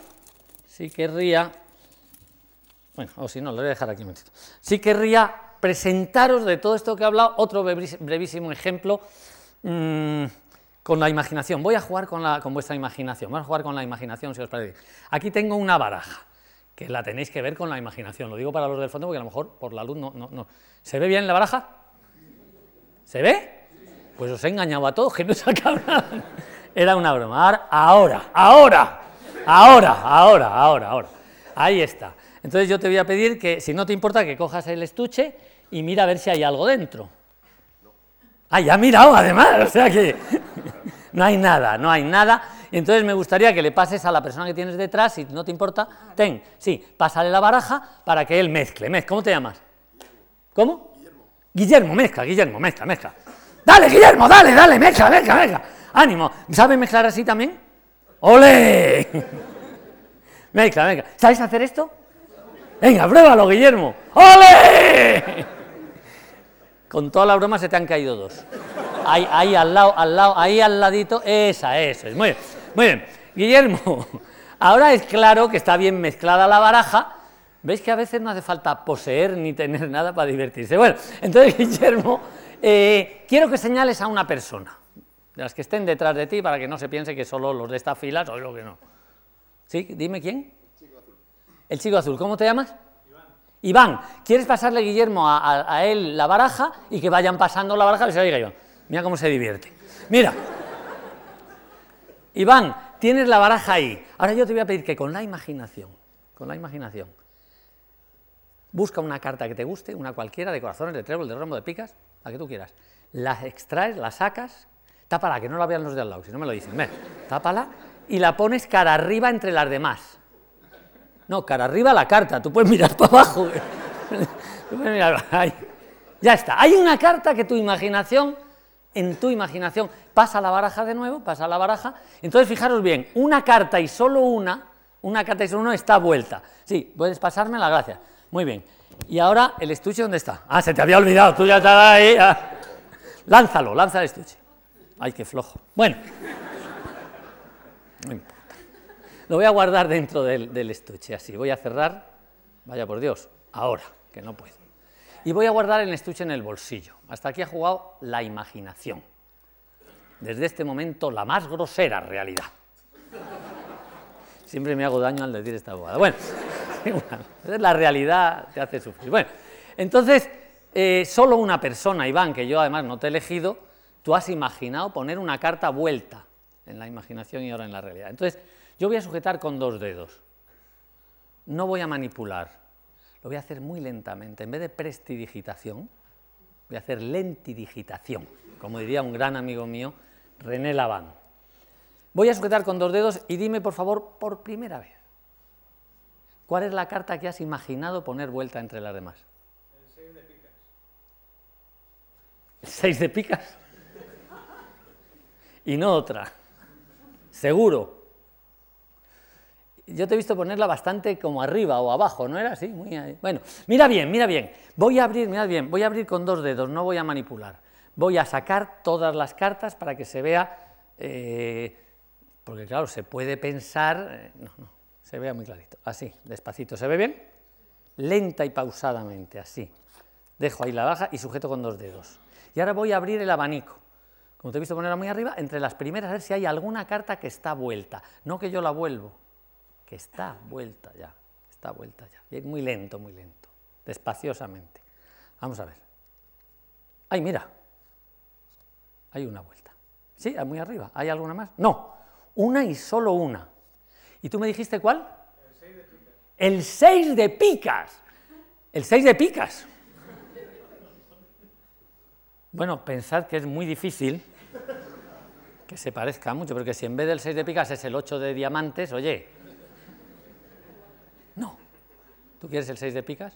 sí querría, bueno, o si no, lo voy a dejar aquí un momentito. Sí querría presentaros de todo esto que he hablado otro brevísimo ejemplo mm, con la imaginación. Voy a jugar con, la, con vuestra imaginación, vamos a jugar con la imaginación si os parece. Aquí tengo una baraja que la tenéis que ver con la imaginación. Lo digo para los del fondo porque a lo mejor por la luz no, no, no. ¿Se ve bien la baraja? ¿Se ve? Pues os he engañado a todos, que no. Era una broma. Ahora, ahora, ahora, ahora, ahora, ahora. Ahí está. Entonces yo te voy a pedir que, si no te importa, que cojas el estuche y mira a ver si hay algo dentro. Ah, ya ha mirado además, o sea que (laughs) no hay nada, no hay nada. Entonces me gustaría que le pases a la persona que tienes detrás, si no te importa, ten, sí, pásale la baraja para que él mezcle. ¿Cómo te llamas? ¿Cómo? Guillermo. Guillermo, mezcla, Guillermo, mezcla, mezcla. Dale, Guillermo, dale, dale, mezcla, mezcla, mezcla. Ánimo. ¿Sabes mezclar así también? ¡Ole! Mezcla, mezcla. ¿Sabes hacer esto? Venga, pruébalo, Guillermo. ¡Ole! (laughs) Con toda la broma se te han caído dos. Ahí, ahí al lado, al lado, ahí al ladito, esa, eso es. Muy bien, muy bien. Guillermo, (laughs) ahora es claro que está bien mezclada la baraja. ¿Veis que a veces no hace falta poseer ni tener nada para divertirse? Bueno, entonces (laughs) Guillermo eh, quiero que señales a una persona, de las que estén detrás de ti, para que no se piense que solo los de esta fila son lo que no. ¿Sí? Dime quién. Chico azul. El chico azul. ¿Cómo te llamas? Iván. Iván, ¿quieres pasarle, Guillermo, a, él la baraja y que vayan pasando la baraja y se oiga Iván? Mira cómo se divierte. Mira. Iván, tienes la baraja ahí. Ahora yo te voy a pedir que con la imaginación, con la imaginación, busca una carta que te guste, una cualquiera, de corazones, de trébol, de rombo, de picas, la que tú quieras, la extraes, la sacas, tápala, que no la vean los de al lado, si no me lo dicen, ven, tápala y la pones cara arriba entre las demás. No, cara arriba la carta, tú puedes mirar (laughs) para abajo. tú puedes mirar. Ya está, hay una carta que tu imaginación, en tu imaginación, pasa la baraja de nuevo, pasa la baraja, entonces fijaros bien, una carta y solo una, una carta y solo una está vuelta. Sí, puedes pasarme la gracia. Muy bien. Y ahora, ¿el estuche dónde está? Ah, se te había olvidado, tú ya estabas ahí. Lánzalo, lanza el estuche. Ay, qué flojo. Bueno, no importa. Lo voy a guardar dentro del, del estuche, así. Voy a cerrar, vaya por Dios, ahora, que no puedo. Y voy a guardar el estuche en el bolsillo. Hasta aquí ha jugado la imaginación. Desde este momento, la más grosera realidad. Siempre me hago daño al decir esta abogada. Bueno. (laughs) la realidad te hace sufrir. Bueno, entonces, eh, solo una persona, Iván, que yo además no te he elegido, tú has imaginado poner una carta vuelta en la imaginación y ahora en la realidad. Entonces, Yo voy a sujetar con dos dedos. No voy a manipular. Lo voy a hacer muy lentamente. En vez de prestidigitación, voy a hacer lentidigitación, como diría un gran amigo mío, René Laván. Voy a sujetar con dos dedos y dime, por favor, por primera vez, ¿cuál es la carta que has imaginado poner vuelta entre las demás? El 6 de picas. ¿El 6 de picas? Y no otra. Seguro. Yo te he visto ponerla bastante como arriba o abajo, ¿no era así? Muy ahí. Bueno, mira bien, mira bien. Voy a abrir, mira bien, voy a abrir con dos dedos, no voy a manipular. Voy a sacar todas las cartas para que se vea, eh, porque claro, se puede pensar, eh, no, no, se vea muy clarito. Así, despacito, ¿se ve bien? Lenta y pausadamente, así. Dejo ahí la baja y sujeto con dos dedos. Y ahora voy a abrir el abanico. Como te he visto ponerla muy arriba, entre las primeras a ver si hay alguna carta que está vuelta. No que yo la vuelvo, que está vuelta ya, está vuelta ya. Bien, muy lento, muy lento, despaciosamente. Vamos a ver. Ay, mira, hay una vuelta. Sí, muy arriba. ¿Hay alguna más? No, una y solo una. ¿Y tú me dijiste cuál? El 6 de picas. El 6 de picas. El 6 de picas. Bueno, pensad que es muy difícil que se parezca mucho, porque si en vez del 6 de picas es el 8 de diamantes, oye. No. ¿Tú quieres el 6 de picas?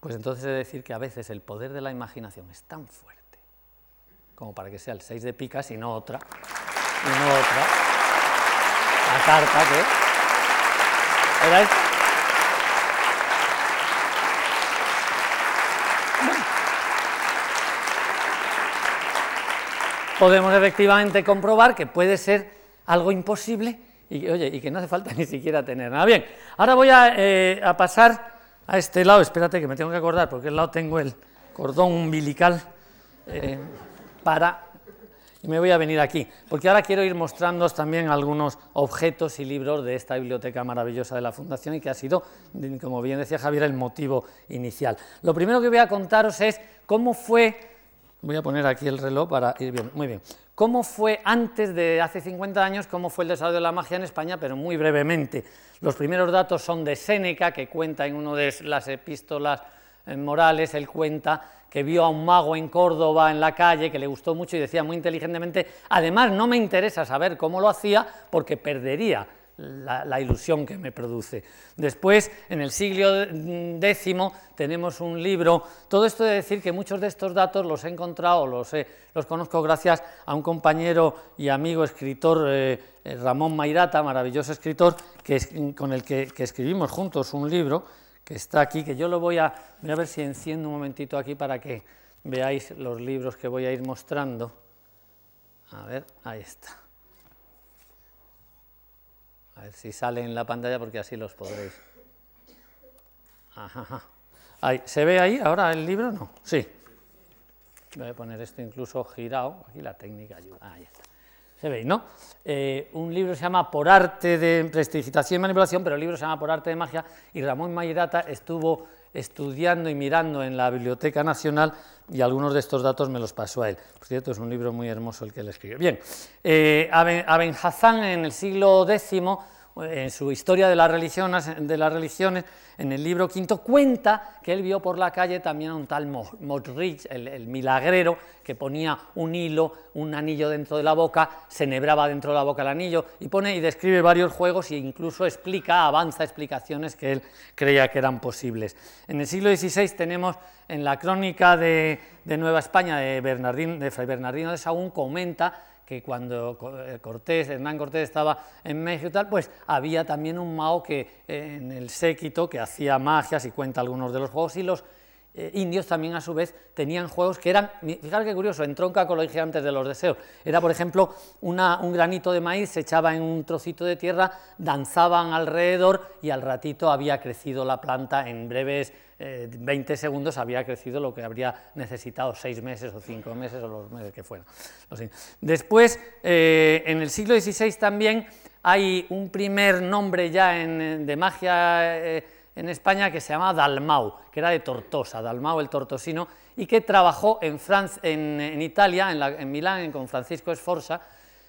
Pues entonces he de decir que a veces el poder de la imaginación es tan fuerte como para que sea el 6 de picas y no otra, y no otra. La carta que era. Podemos efectivamente comprobar que puede ser algo imposible y, oye, y que no hace falta (laughs) ni siquiera tener nada. Bien, ahora voy a, eh, a pasar a este lado, espérate que me tengo que acordar, porque al lado tengo el cordón umbilical eh, para... Y me voy a venir aquí, porque ahora quiero ir mostrándoos también algunos objetos y libros de esta biblioteca maravillosa de la Fundación y que ha sido, como bien decía Javier, el motivo inicial. Lo primero que voy a contaros es cómo fue, voy a poner aquí el reloj para ir bien, muy bien, cómo fue antes de hace 50 años, cómo fue el desarrollo de la magia en España, pero muy brevemente. Los primeros datos son de Séneca, que cuenta en una de las epístolas morales, él cuenta que vio a un mago en Córdoba en la calle, que le gustó mucho y decía muy inteligentemente, además no me interesa saber cómo lo hacía porque perdería la, ilusión que me produce. Después, en el siglo X, tenemos un libro. Todo esto de decir que muchos de estos datos los he encontrado, los, los conozco gracias a un compañero y amigo escritor, eh, Ramón Mairata, maravilloso escritor, que con el que, escribimos juntos un libro está aquí, que yo lo voy a, voy a ver si enciendo un momentito aquí para que veáis los libros que voy a ir mostrando. A ver, ahí está. A ver si sale en la pantalla porque así los podréis. Ajá, Ahí, ¿Se ve ahí ahora el libro? No. Sí. Voy a poner esto incluso girado. Aquí la técnica ayuda. Ahí está. Se ve, ¿no? Eh, un libro se llama Por arte de prestigitación y manipulación, pero el libro se llama Por arte de magia y Ramón Mairata estuvo estudiando y mirando en la Biblioteca Nacional y algunos de estos datos me los pasó a él. Por cierto, es un libro muy hermoso el que él escribió. Bien, eh, Aben Hazán en el siglo X, en su Historia de las, religiones, en el libro quinto, cuenta que él vio por la calle también a un tal Motrich, el, milagrero, que ponía un hilo, un anillo dentro de la boca, se nebraba dentro de la boca el anillo, y pone y describe varios juegos e incluso explica, avanza explicaciones que él creía que eran posibles. En el siglo XVI tenemos en la crónica de, Nueva España de, Fray Bernardino de Sahagún, comenta que cuando Cortés, Hernán Cortés estaba en México y tal, pues había también un Mao que en el séquito que hacía magias y cuenta algunos de los juegos y los eh, indios también a su vez tenían juegos que eran, fijaros qué curioso, entronca con lo dije antes de los deseos, era por ejemplo un granito de maíz, se echaba en un trocito de tierra, danzaban alrededor y al ratito había crecido la planta en breves eh, 20 segundos, había crecido lo que habría necesitado 6 meses o 5 meses o los meses que fueran. Después, eh, en el siglo XVI también hay un primer nombre ya de magia eh, en España que se llama Dalmau, que era de Tortosa, Dalmau el tortosino, y que trabajó en, en, Italia, en, Milán, con Francisco Sforza,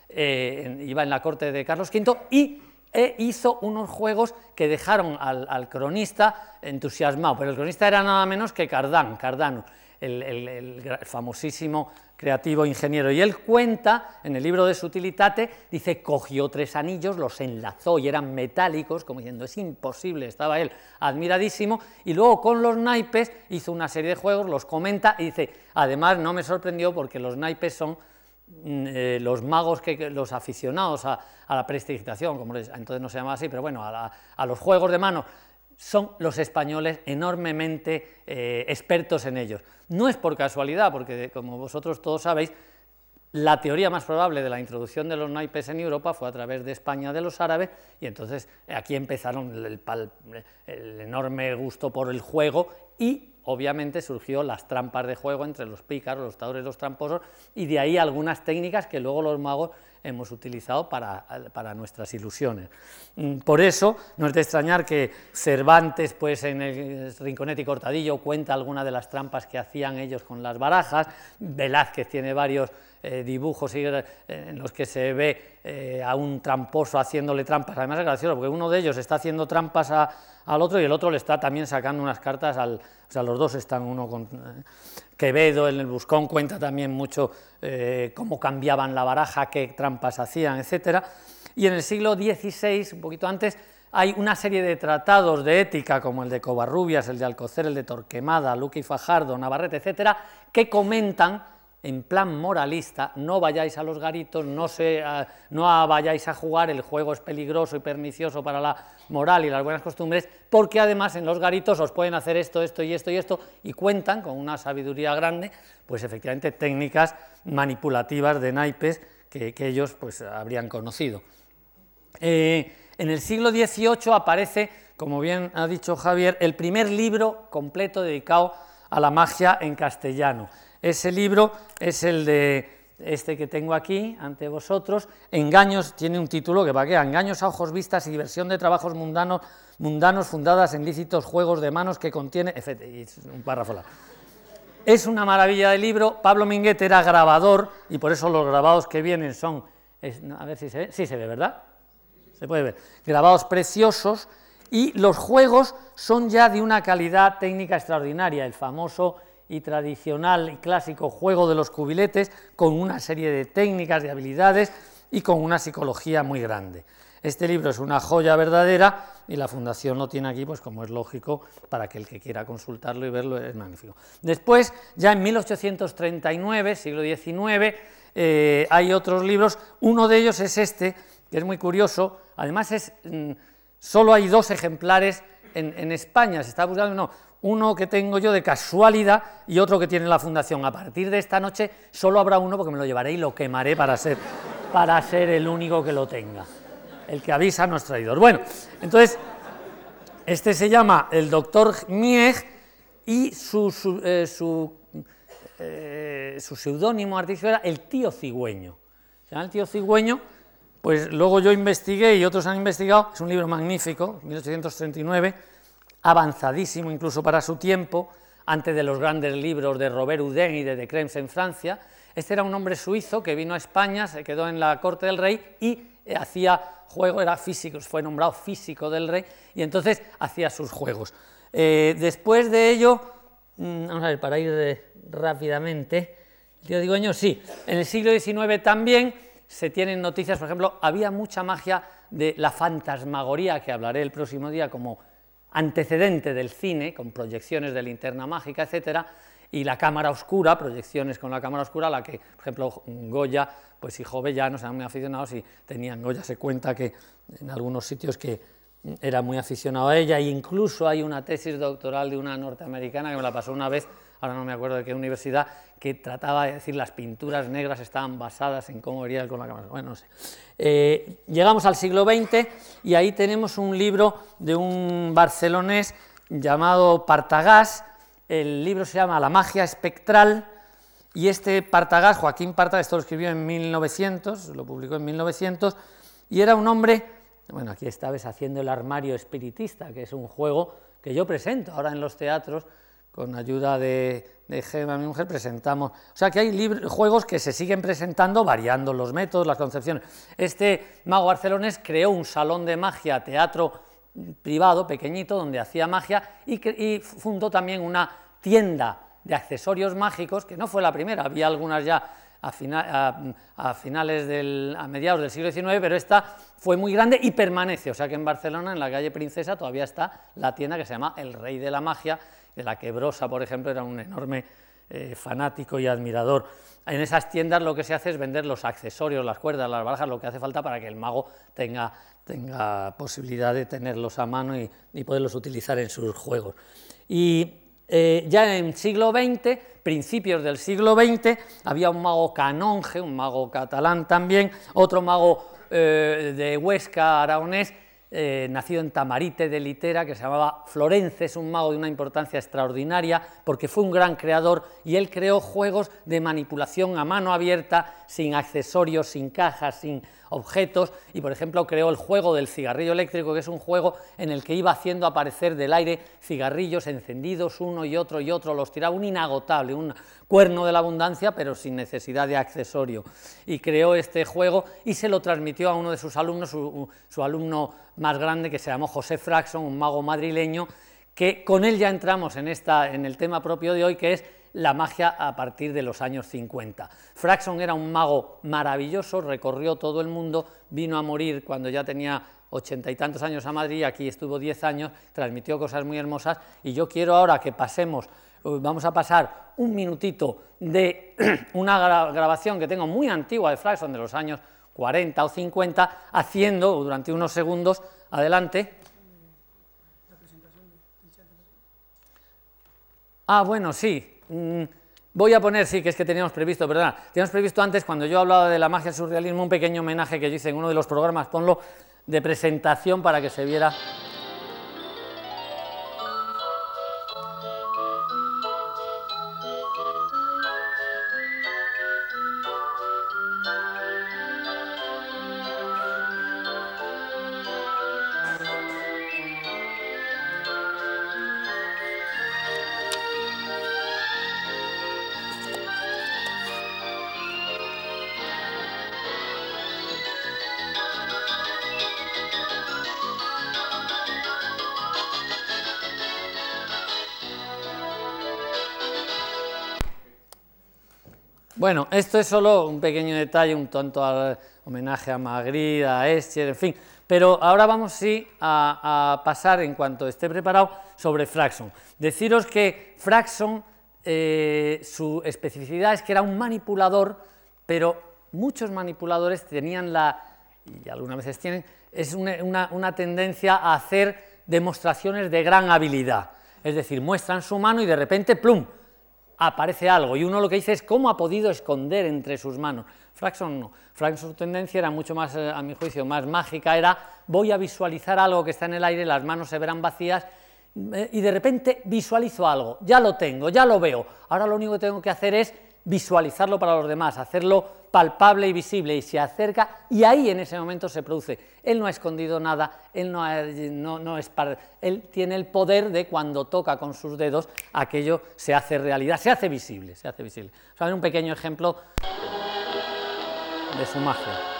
eh, iba en la corte de Carlos V y e hizo unos juegos que dejaron al, cronista entusiasmado, pero el cronista era nada menos que Cardán, Cardano, el, famosísimo creativo ingeniero. Y él cuenta en el libro de Sutilitate, dice, cogió tres anillos, los enlazó y eran metálicos, como diciendo, es imposible, estaba él admiradísimo, y luego con los naipes hizo una serie de juegos, los comenta y dice, además no me sorprendió porque los naipes son eh, los magos, que, los aficionados a, la prestidigitación, como les- entonces no se llamaba así, pero bueno, a, la- los juegos de mano, son los españoles enormemente eh, expertos en ellos. No es por casualidad, porque como vosotros todos sabéis, la teoría más probable de la introducción de los naipes en Europa fue a través de España de los árabes y entonces aquí empezaron el, el enorme gusto por el juego y obviamente surgió las trampas de juego entre los pícaros, los taures, los tramposos y de ahí algunas técnicas que luego los magos hemos utilizado para, nuestras ilusiones. Mm, Por eso no es de extrañar que Cervantes, pues en el Rinconete y Cortadillo, cuenta algunas de las trampas que hacían ellos con las barajas, Velázquez tiene varios eh, dibujos eh, en los que se ve eh, a un tramposo haciéndole trampas, además es gracioso, porque uno de ellos está haciendo trampas al otro y el otro le está también sacando unas cartas al... O sea, los dos están uno con... Quevedo en el Buscón cuenta también mucho eh, cómo cambiaban la baraja, qué trampas hacían, etc. Y en el siglo XVI, un poquito antes, hay una serie de tratados de ética, como el de Covarrubias, el de Alcocer, el de Torquemada, Luque y Fajardo, Navarrete, etcétera, que comentan en plan moralista, no vayáis a los garitos, no, se, no a- vayáis a jugar, el juego es peligroso y pernicioso para la moral y las buenas costumbres, porque además en los garitos os pueden hacer esto, esto y esto y esto, y cuentan con una sabiduría grande, pues efectivamente técnicas manipulativas de naipes que, que ellos pues habrían conocido. Eh, en el siglo XVIII aparece, como bien ha dicho Javier, el primer libro completo dedicado a la magia en castellano. Ese libro es el de este que tengo aquí ante vosotros, Engaños, tiene un título que va que Engaños a ojos vistas y diversión de trabajos mundanos, mundanos fundadas en lícitos juegos de manos que contiene, un párrafo largo. Es una maravilla de libro. Pablo Minguet era grabador y por eso los grabados que vienen son, a ver si se ve, sí se ve, ¿verdad? Se puede ver. Grabados preciosos y los juegos son ya de una calidad técnica extraordinaria. El famoso y tradicional y clásico juego de los cubiletes con una serie de técnicas, de habilidades y con una psicología muy grande. Este libro es una joya verdadera y la Fundación lo tiene aquí, pues como es lógico, para que el que quiera consultarlo y verlo es magnífico. Después, ya en 1839, siglo XIX, eh, hay otros libros. Uno de ellos es este, que es muy curioso. Además, es, mm, solo hay dos ejemplares en, en España. Se está buscando uno, uno que tengo yo de casualidad y otro que tiene la Fundación. A partir de esta noche solo habrá uno porque me lo llevaré y lo quemaré para ser, para ser el único que lo tenga. El que avisa no es traidor. Bueno, entonces, este se llama el doctor Mieg y su, su, eh, su, eh, artístico era el tío cigüeño. Se llama el tío cigüeño, pues luego yo investigué y otros han investigado, es un libro magnífico, 1839, avanzadísimo incluso para su tiempo, antes de los grandes libros de Robert Houdin y de De Krems en Francia. Este era un hombre suizo que vino a España, se quedó en la corte del rey y eh, hacía juego, era físico, fue nombrado físico del rey y entonces hacía sus juegos. Eh, después de ello, mm, vamos a ver, para ir eh, rápidamente, el tío Digüeño, sí, en el siglo XIX también se tienen noticias, por ejemplo, había mucha magia de la fantasmagoría, que hablaré el próximo día como antecedente del cine, con proyecciones de linterna mágica, etcétera, y la cámara oscura, proyecciones con la cámara oscura, la que, por ejemplo, Goya, pues y Jovellanos eran muy aficionados y tenían, Goya se cuenta que en algunos sitios que era muy aficionado a ella, e incluso hay una tesis doctoral de una norteamericana que me la pasó una vez, ahora no me acuerdo de qué universidad, que trataba de decir las pinturas negras estaban basadas en cómo vería él con la cámara. Bueno, no sé. Eh, llegamos al siglo XX y ahí tenemos un libro de un barcelonés llamado Partagás. El libro se llama La magia espectral y este Partagás, Joaquín Partagás, esto lo escribió en 1900, lo publicó en 1900, y era un hombre, bueno, aquí esta vez haciendo el armario espiritista, que es un juego que yo presento ahora en los teatros, con ayuda de, de Gemma, mi mujer, presentamos. O sea que hay juegos que se siguen presentando variando los métodos, las concepciones. Este mago barcelonés creó un salón de magia, teatro privado, pequeñito, donde hacía magia y, fundó también una tienda de accesorios mágicos, que no fue la primera, había algunas ya a, fina- a- a finales del, a mediados del siglo XIX, pero esta fue muy grande y permanece. O sea que en Barcelona, en la calle Princesa, todavía está la tienda que se llama El Rey de la Magia, de la que Brosa, por ejemplo, era un enorme eh, fanático y admirador. En esas tiendas lo que se hace es vender los accesorios, las cuerdas, las barajas, lo que hace falta para que el mago tenga, tenga posibilidad de tenerlos a mano y, poderlos utilizar en sus juegos. Y eh, ya en siglo XX, principios del siglo XX, había un mago canonge, un mago catalán también, otro mago eh, de Huesca, aragonés, eh, nacido en Tamarite de Litera, que se llamaba Florences, un mago de una importancia extraordinaria, porque fue un gran creador y él creó juegos de manipulación a mano abierta, sin accesorios, sin cajas, sin objetos, y por ejemplo creó el juego del cigarrillo eléctrico, que es un juego en el que iba haciendo aparecer del aire cigarrillos encendidos uno y otro y otro, los tiraba un inagotable, un cuerno de la abundancia, pero sin necesidad de accesorio. Y creó este juego y se lo transmitió a uno de sus alumnos, su, alumno más grande, que se llamó José Fraxon, un mago madrileño, que con él ya entramos en, esta, en el tema propio de hoy, que es la magia a partir de los años 50. Fraxon era un mago maravilloso, recorrió todo el mundo, vino a morir cuando ya tenía ochenta y tantos años a Madrid, aquí estuvo diez años, transmitió cosas muy hermosas y yo quiero ahora que pasemos, vamos a pasar un minutito de (clears throat) una gra- grabación que tengo muy antigua de Fraxon de los años 40 o 50, haciendo durante unos segundos, adelante. Ah, bueno, sí. Mm, Voy a poner, sí, que es que teníamos previsto, perdona, teníamos previsto antes, cuando yo hablaba de la magia del surrealismo, un pequeño homenaje que yo hice en uno de los programas, ponlo de presentación para que se viera. Bueno, esto es solo un pequeño detalle, un tonto al homenaje a Magritte, a Escher, en fin. Pero ahora vamos a, pasar, en cuanto esté preparado, sobre Fraxon. Deciros que Fraxon, eh, su especificidad es que era un manipulador, pero muchos manipuladores tenían la, y algunas veces tienen, es una, una- una tendencia a hacer demostraciones de gran habilidad. Es decir, muestran su mano y de repente, ¡plum!, aparece algo y uno lo que dice es cómo ha podido esconder entre sus manos. Fraxon no. Fraxon su tendencia era mucho más, eh, a mi juicio, más mágica, era voy a visualizar algo que está en el aire, las manos se verán vacías eh, y de repente visualizo algo, ya lo tengo, ya lo veo. Ahora lo único que tengo que hacer es visualizarlo para los demás, hacerlo palpable y visible y se acerca y ahí en ese momento se produce. Él no ha escondido nada, él no, ha- es él tiene el poder de cuando toca con sus dedos aquello se hace realidad, se hace visible, se hace visible. Vamos a ver un pequeño ejemplo de su magia.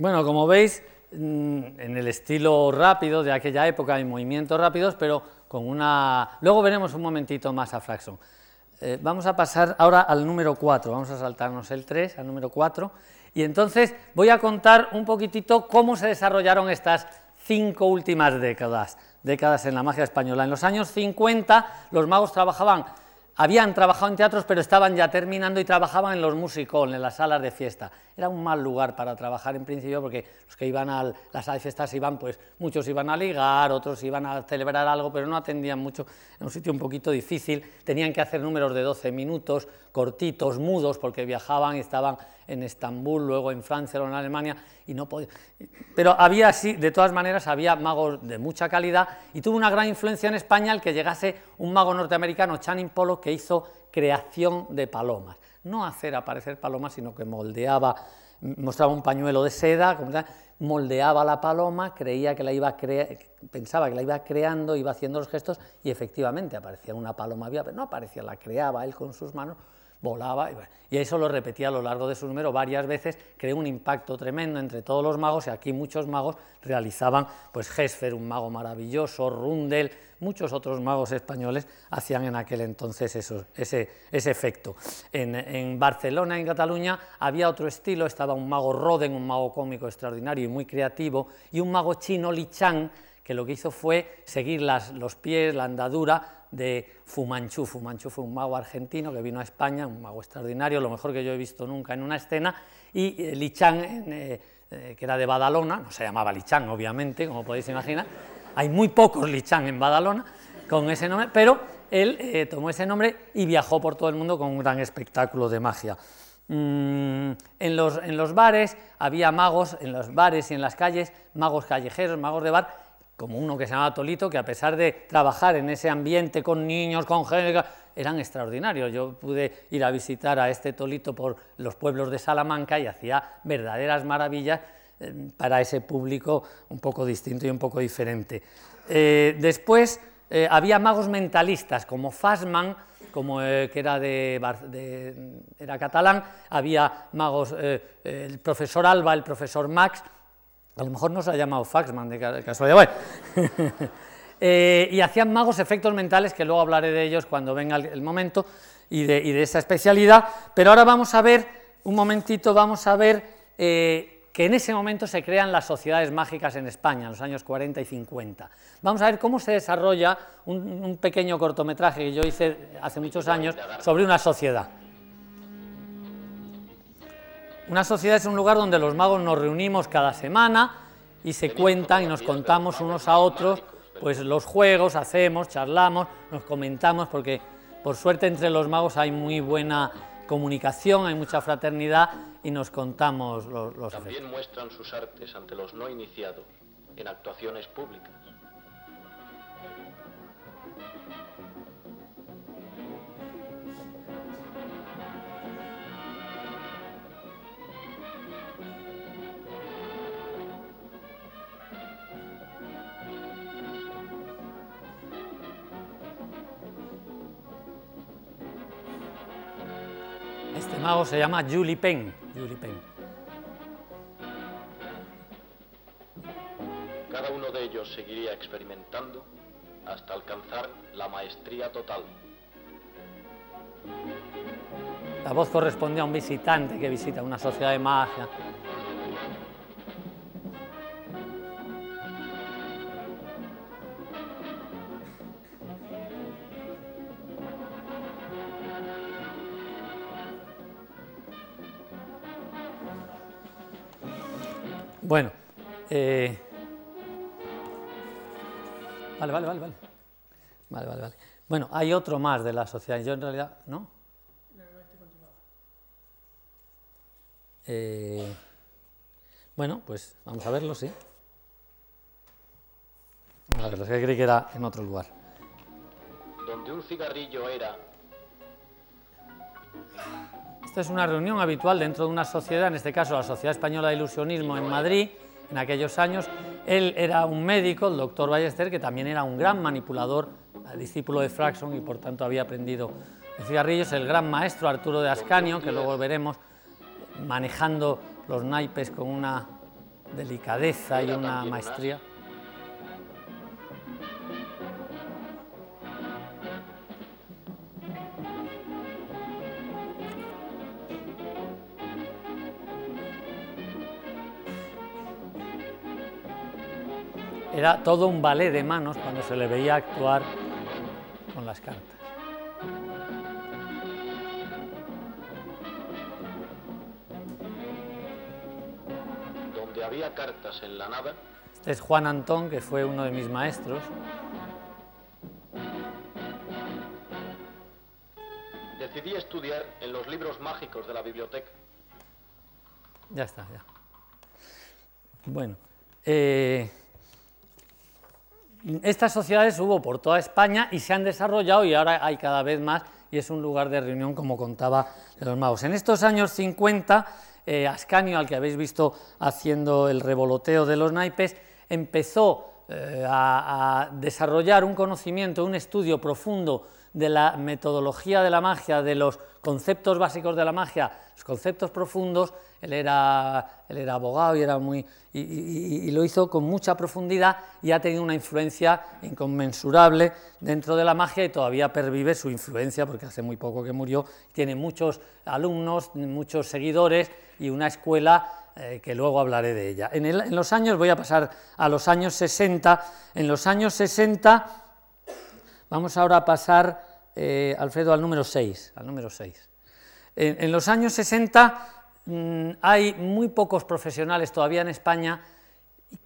Bueno, como veis, mm, en el estilo rápido de aquella época, hay movimientos rápidos, pero con una... Luego veremos un momentito más a Fraxon. Eh, vamos a pasar ahora al número 4, vamos a saltarnos el 3 al número 4, y entonces voy a contar un poquitito cómo se desarrollaron estas cinco últimas décadas, décadas en la magia española. En los años 50 los magos trabajaban habían trabajado en teatros, pero estaban ya terminando y trabajaban en los musicoles, en las salas de fiesta. Era un mal lugar para trabajar en principio, porque los que iban a las salas de fiestas iban, pues muchos iban a ligar, otros iban a celebrar algo, pero no atendían mucho. Era un sitio un poquito difícil, tenían que hacer números de 12 minutos, cortitos, mudos, porque viajaban y estaban en Estambul, luego en Francia, luego en Alemania, y no podía... Pero había, sí, de todas maneras, había magos de mucha calidad, y tuvo una gran influencia en España el que llegase un mago norteamericano, Channing Pollock, que hizo creación de palomas. No hacer aparecer palomas, sino que moldeaba, mostraba un pañuelo de seda, moldeaba la paloma, creía que la iba pensaba que la iba creando, iba haciendo los gestos, y efectivamente aparecía una paloma viva, pero no aparecía, la creaba él con sus manos, volaba, y, eso lo repetía a lo largo de su número varias veces, creó un impacto tremendo entre todos los magos, y aquí muchos magos realizaban, pues Hesfer, un mago maravilloso, Rundel, muchos otros magos españoles hacían en aquel entonces ese, efecto. En, Barcelona, en Cataluña, había otro estilo, estaba un mago Roden, un mago cómico extraordinario y muy creativo, y un mago chino, Li Chang, que lo que hizo fue seguir los pies, la andadura de Fumanchu. Fumanchu fue un mago argentino que vino a España, un mago extraordinario, lo mejor que yo he visto nunca en una escena, y eh, Lichang, eh, eh, que era de Badalona, no se llamaba Lichang, obviamente, como podéis imaginar, hay muy pocos Lichang en Badalona con ese nombre, pero él tomó ese nombre y viajó por todo el mundo con un gran espectáculo de magia. Mm, en, los, en los bares había magos, en los bares y en las calles, magos callejeros, magos de bar, como uno que se llamaba Tolito, que a pesar de trabajar en ese ambiente con niños, con género, eran extraordinarios. Yo pude ir a visitar a este Tolito por los pueblos de Salamanca y hacía verdaderas maravillas eh, para ese público un poco distinto y un poco diferente. Eh, después eh, había magos mentalistas como Fassman, como, que era, de, era catalán, había magos, el profesor Alba, el profesor Max, a lo mejor no se ha llamado Faxman de casualidad. (laughs) Eh, y hacían magos efectos mentales, que luego hablaré de ellos cuando venga el, momento, y de, esa especialidad. Pero ahora vamos a ver, un momentito, vamos a ver eh, que en ese momento se crean las sociedades mágicas en España, en los años 40 y 50. Vamos a ver cómo se desarrolla un pequeño cortometraje que yo hice hace muchos años sobre una sociedad. Una sociedad es un lugar donde los magos nos reunimos cada semana y se cuentan y nos contamos unos a otros, pues los juegos, hacemos, charlamos, nos comentamos, porque por suerte entre los magos hay muy buena comunicación, hay mucha fraternidad y nos contamos los, los También muestran sus artes ante los no iniciados en actuaciones públicas. Este mago se llama Julie Pen. Julie Pen. Cada uno de ellos seguiría experimentando hasta alcanzar la maestría total. La voz corresponde a un visitante que visita una sociedad de magia. Bueno, hay otro más de la sociedad. Yo en realidad, ¿no? Eh, bueno, pues vamos a verlo, sí. Vamos a verlo, que creí que era en otro lugar. Donde un cigarrillo era esta es una reunión habitual dentro de una sociedad, en este caso la Sociedad Española de Ilusionismo en Madrid, en aquellos años. Él era un médico, el doctor Ballester, que también era un gran manipulador, discípulo de Fraxon y por tanto había aprendido el cigarrillo. Es el gran maestro Arturo de Ascanio, que luego veremos, manejando los naipes con una delicadeza y una maestría. Era todo un ballet de manos cuando se le veía actuar con las cartas. Donde había cartas en la nada, Este es Juan Antón, que fue uno de mis maestros. decidí estudiar en los libros mágicos de la biblioteca. Ya está, ya. Bueno, eh, estas sociedades hubo por toda España y se han desarrollado y ahora hay cada vez más y es un lugar de reunión, como contaba de los magos. En estos años 50, eh, Ascanio, al que habéis visto haciendo el revoloteo de los naipes, empezó eh, a, a desarrollar un conocimiento, un estudio profundo de la metodología de la magia, de los conceptos básicos de la magia, los conceptos profundos. Él era, él era abogado y, era muy, y, lo hizo con mucha profundidad y ha tenido una influencia inconmensurable dentro de la magia y todavía pervive su influencia porque hace muy poco que murió. Tiene muchos alumnos, muchos seguidores y una escuela eh, que luego hablaré de ella. En, en los años, voy a pasar a los años 60, en los años 60 Vamos ahora a pasar, eh, Alfredo, al número 6. Al número 6. En, los años 60 mm, hay muy pocos profesionales todavía en España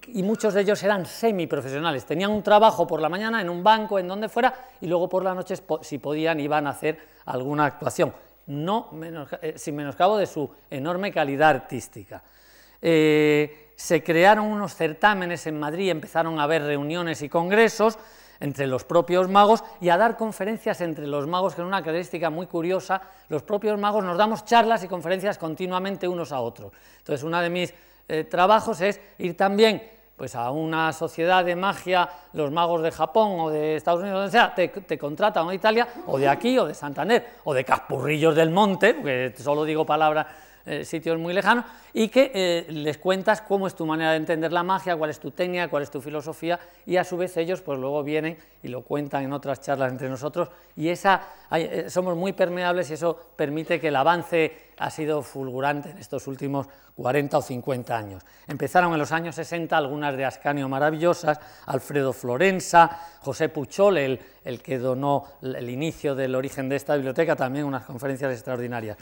y, muchos de ellos eran semiprofesionales. Tenían un trabajo por la mañana en un banco, en donde fuera, y luego por las noches, po- si podían, iban a hacer alguna actuación. No menos- eh, sin menoscabo de su enorme calidad artística. Eh, se crearon unos certámenes en Madrid, empezaron a haber reuniones y congresos entre los propios magos y a dar conferencias entre los magos, que es una característica muy curiosa. Los propios magos nos damos charlas y conferencias continuamente unos a otros. Entonces, uno de mis eh, trabajos es ir también pues, a una sociedad de magia, los magos de Japón o de Estados Unidos, donde sea, te, contratan o de Italia, o de aquí, o de Santander, o de Caspurrillos del Monte, porque solo digo palabras eh, sitios muy lejanos, y que eh, les cuentas cómo es tu manera de entender la magia, cuál es tu técnica, cuál es tu filosofía, y a su vez ellos pues luego vienen y lo cuentan en otras charlas entre nosotros, y esa, hay- eh, somos muy permeables y eso permite que el avance ha sido fulgurante en estos últimos 40 o 50 años. Empezaron en los años 60 algunas de Ascanio maravillosas, Alfredo Florensa, José Puchol, el, el que donó el inicio del origen de esta biblioteca, también unas conferencias extraordinarias.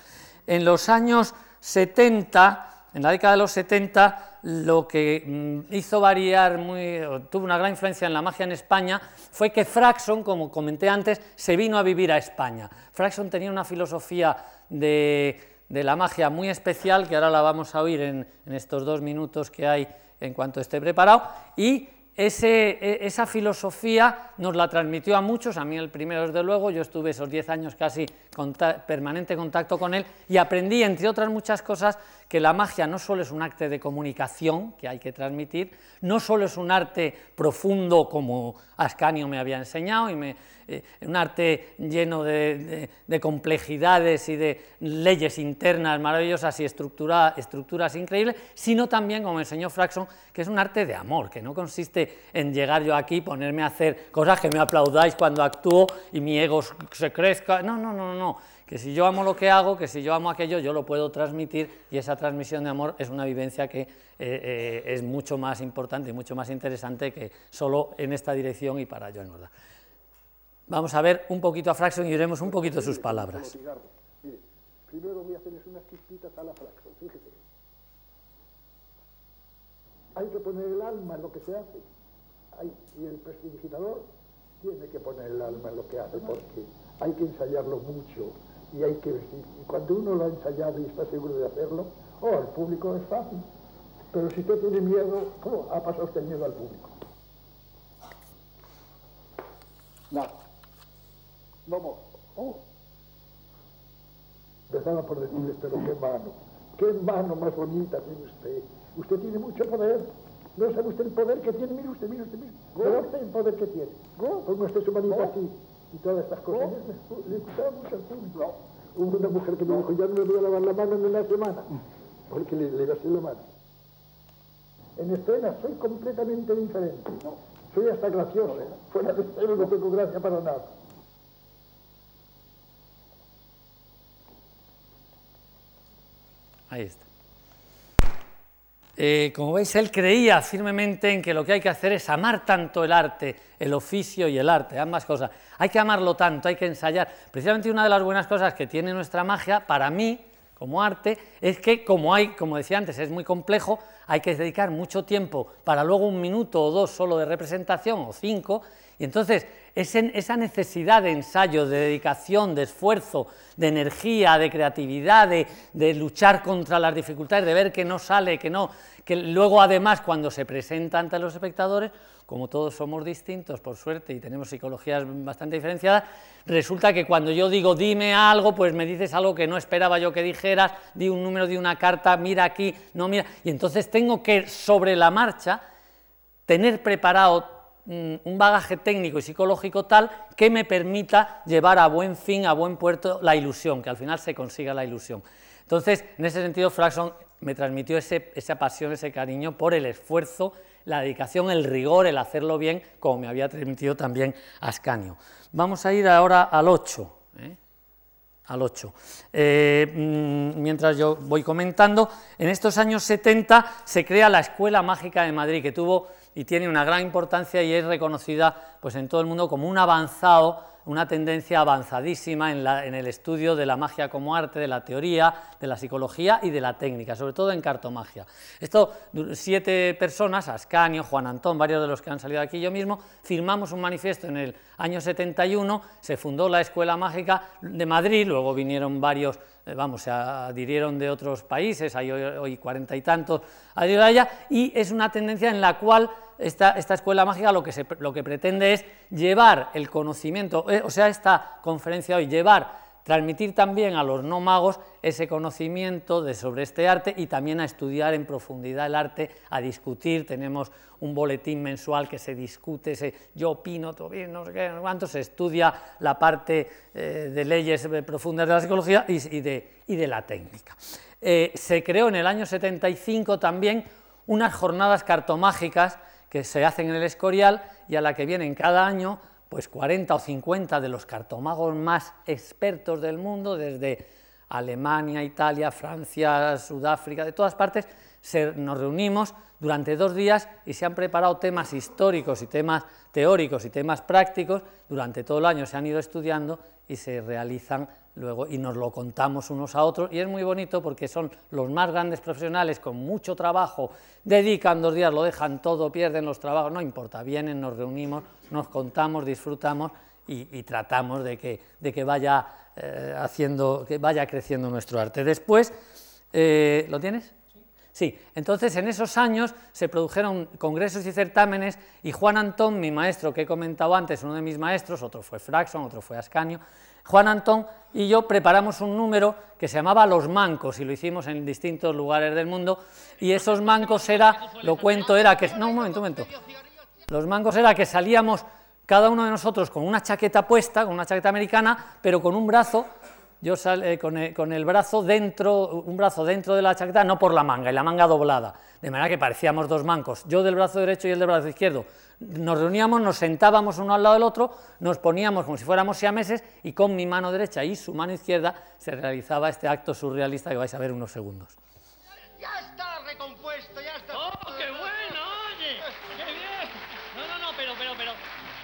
En los años 70, en la década de los 70, lo que mm, hizo variar, muy, tuvo una gran influencia en la magia en España, fue que Fraxon, como comenté antes, se vino a vivir a España. Fraxon tenía una filosofía de, de la magia muy especial, que ahora la vamos a oír en, en estos dos minutos que hay en cuanto esté preparado, y ese- e- esa filosofía nos la transmitió a muchos, a mí el primero desde luego, yo estuve esos 10 años casi conta- permanente contacto con él y aprendí, entre otras muchas cosas, que la magia no solo es un arte de comunicación que hay que transmitir, no solo es un arte profundo como Ascanio me había enseñado, y me- eh, un arte lleno de, de- de complejidades y de leyes internas maravillosas y estructura- estructuras increíbles, sino también, como enseñó Fraxon, que es un arte de amor, que no consiste en llegar yo aquí, ponerme a hacer cosas que me aplaudáis cuando actúo y mi ego se crezca. No, no, no, no. Que si yo amo lo que hago, que si yo amo aquello, yo lo puedo transmitir y esa transmisión de amor es una vivencia que eh, eh, es mucho más importante y mucho más interesante que solo en esta dirección y para yo engordar. Vamos a ver un poquito a Fraxon y oiremos un poquito sus palabras. primero voy a hacerles unas chispitas a la Flaxon, fíjese. Hay que poner el alma en lo que se hace. Y el prestidigitador tiene que poner el alma en lo que hace porque hay que ensayarlo mucho y hay que vestir. Y cuando uno lo ha ensayado y está seguro de hacerlo, oh, el público es fácil. Pero si usted tiene miedo, oh, ha pasado usted miedo al público. Nada. Vamos. Oh. Empezaba por decirles, pero qué mano, qué mano más bonita tiene usted. Usted tiene mucho poder. No sabe usted el poder que tiene, mire usted, mire usted, mire. ¿Ve usted el poder que tiene? Ponga usted su manita así y todas estas cosas. Le, le gustaba mucho al público. Hubo una mujer que me dijo, ya no me voy a lavar la mano en una semana. porque le, le besé la mano. En escena soy completamente diferente. Soy hasta gracioso. Fuera de escena no tengo gracia para nada. Ahí está. Eh, como veis, él creía firmemente en que lo que hay que hacer es amar tanto el arte, el oficio y el arte, ambas cosas. Hay que amarlo tanto, hay que ensayar. Precisamente una de las buenas cosas que tiene nuestra magia, para mí, como arte, es que como hay, como decía antes, es muy complejo, hay que dedicar mucho tiempo para luego un minuto o dos solo de representación o cinco, y entonces esa necesidad de ensayo, de dedicación, de esfuerzo, de energía, de creatividad, de, de luchar contra las dificultades, de ver que no sale, que no, que luego además cuando se presenta ante los espectadores, como todos somos distintos por suerte y tenemos psicologías bastante diferenciadas, resulta que cuando yo digo dime algo, pues me dices algo que no esperaba yo que dijeras, di un número, di una carta, mira aquí, no mira, y entonces tengo que sobre la marcha tener preparado un bagaje técnico y psicológico tal que me permita llevar a buen fin, a buen puerto la ilusión, que al final se consiga la ilusión. Entonces, en ese sentido, Fraxon me transmitió ese- esa pasión, ese cariño por el esfuerzo, la dedicación, el rigor, el hacerlo bien, como me había transmitido también Ascanio. Vamos a ir ahora al 8. ¿eh? al 8. Eh, mm, mientras yo voy comentando, en estos años 70 se crea la Escuela Mágica de Madrid, que tuvo y tiene una gran importancia y es reconocida pues, en todo el mundo como un avanzado, una tendencia avanzadísima en, la- en el estudio de la magia como arte, de la teoría, de la psicología y de la técnica, sobre todo en cartomagia. Esto, siete personas, Ascanio, Juan Antón, varios de los que han salido aquí, yo mismo, firmamos un manifiesto en el año 71, se fundó la Escuela Mágica de Madrid, luego vinieron varios, eh, vamos, se adhirieron de otros países, hay hoy- cuarenta y tantos adheridos a y es una tendencia en la cual esta, escuela mágica lo que, se- lo que pretende es llevar el conocimiento, eh, o sea, esta conferencia hoy, llevar, transmitir también a los no magos ese conocimiento de, sobre este arte y también a estudiar en profundidad el arte, a discutir. Tenemos un boletín mensual que se discute, se, yo opino, tú bien, no sé qué, no sé cuánto, se estudia la parte eh, de leyes eh, profundas de la psicología y, de, y de la técnica. Se creó en el año 75 también unas jornadas cartomágicas que se hacen en el Escorial y a la que vienen cada año pues 40 o 50 de los cartomagos más expertos del mundo, desde Alemania, Italia, Francia, Sudáfrica, de todas partes, nos reunimos durante dos días y se han preparado temas históricos y temas teóricos y temas prácticos, durante todo el año. Se han ido estudiando y se realizan luego y nos lo contamos unos a otros y es muy bonito porque son los más grandes profesionales con mucho trabajo, dedican dos días, lo dejan todo, pierden los trabajos, no importa, vienen, nos reunimos, nos contamos, disfrutamos y, tratamos de que, de que vaya eh, haciendo, que vaya creciendo nuestro arte. Después, eh, ¿lo tienes? Sí, entonces en esos años se produjeron congresos y certámenes y Juan Antón, mi maestro que he comentado antes, uno de mis maestros, otro fue Fraxon, otro fue Ascanio, Juan Antón y yo preparamos un número que se llamaba Los Mancos y lo hicimos en distintos lugares del mundo y esos mancos era, lo cuento, era que... No, un momento, un momento. Los mangos era que salíamos cada uno de nosotros con una chaqueta puesta, con una chaqueta americana, pero con un brazo, yo sal- eh, con, el, con el brazo dentro, un brazo dentro de la chaqueta, no por la manga, y la manga doblada, de manera que parecíamos dos mancos, yo del brazo derecho y él del brazo izquierdo. Nos reuníamos, nos sentábamos uno al lado del otro, nos poníamos como si fuéramos siameses y con mi mano derecha y su mano izquierda se realizaba este acto surrealista que vais a ver unos segundos. Ya está recompuesto, ya está. ¡Oh, qué bueno! Oye, qué bien. No, no, no, pero, pero, pero.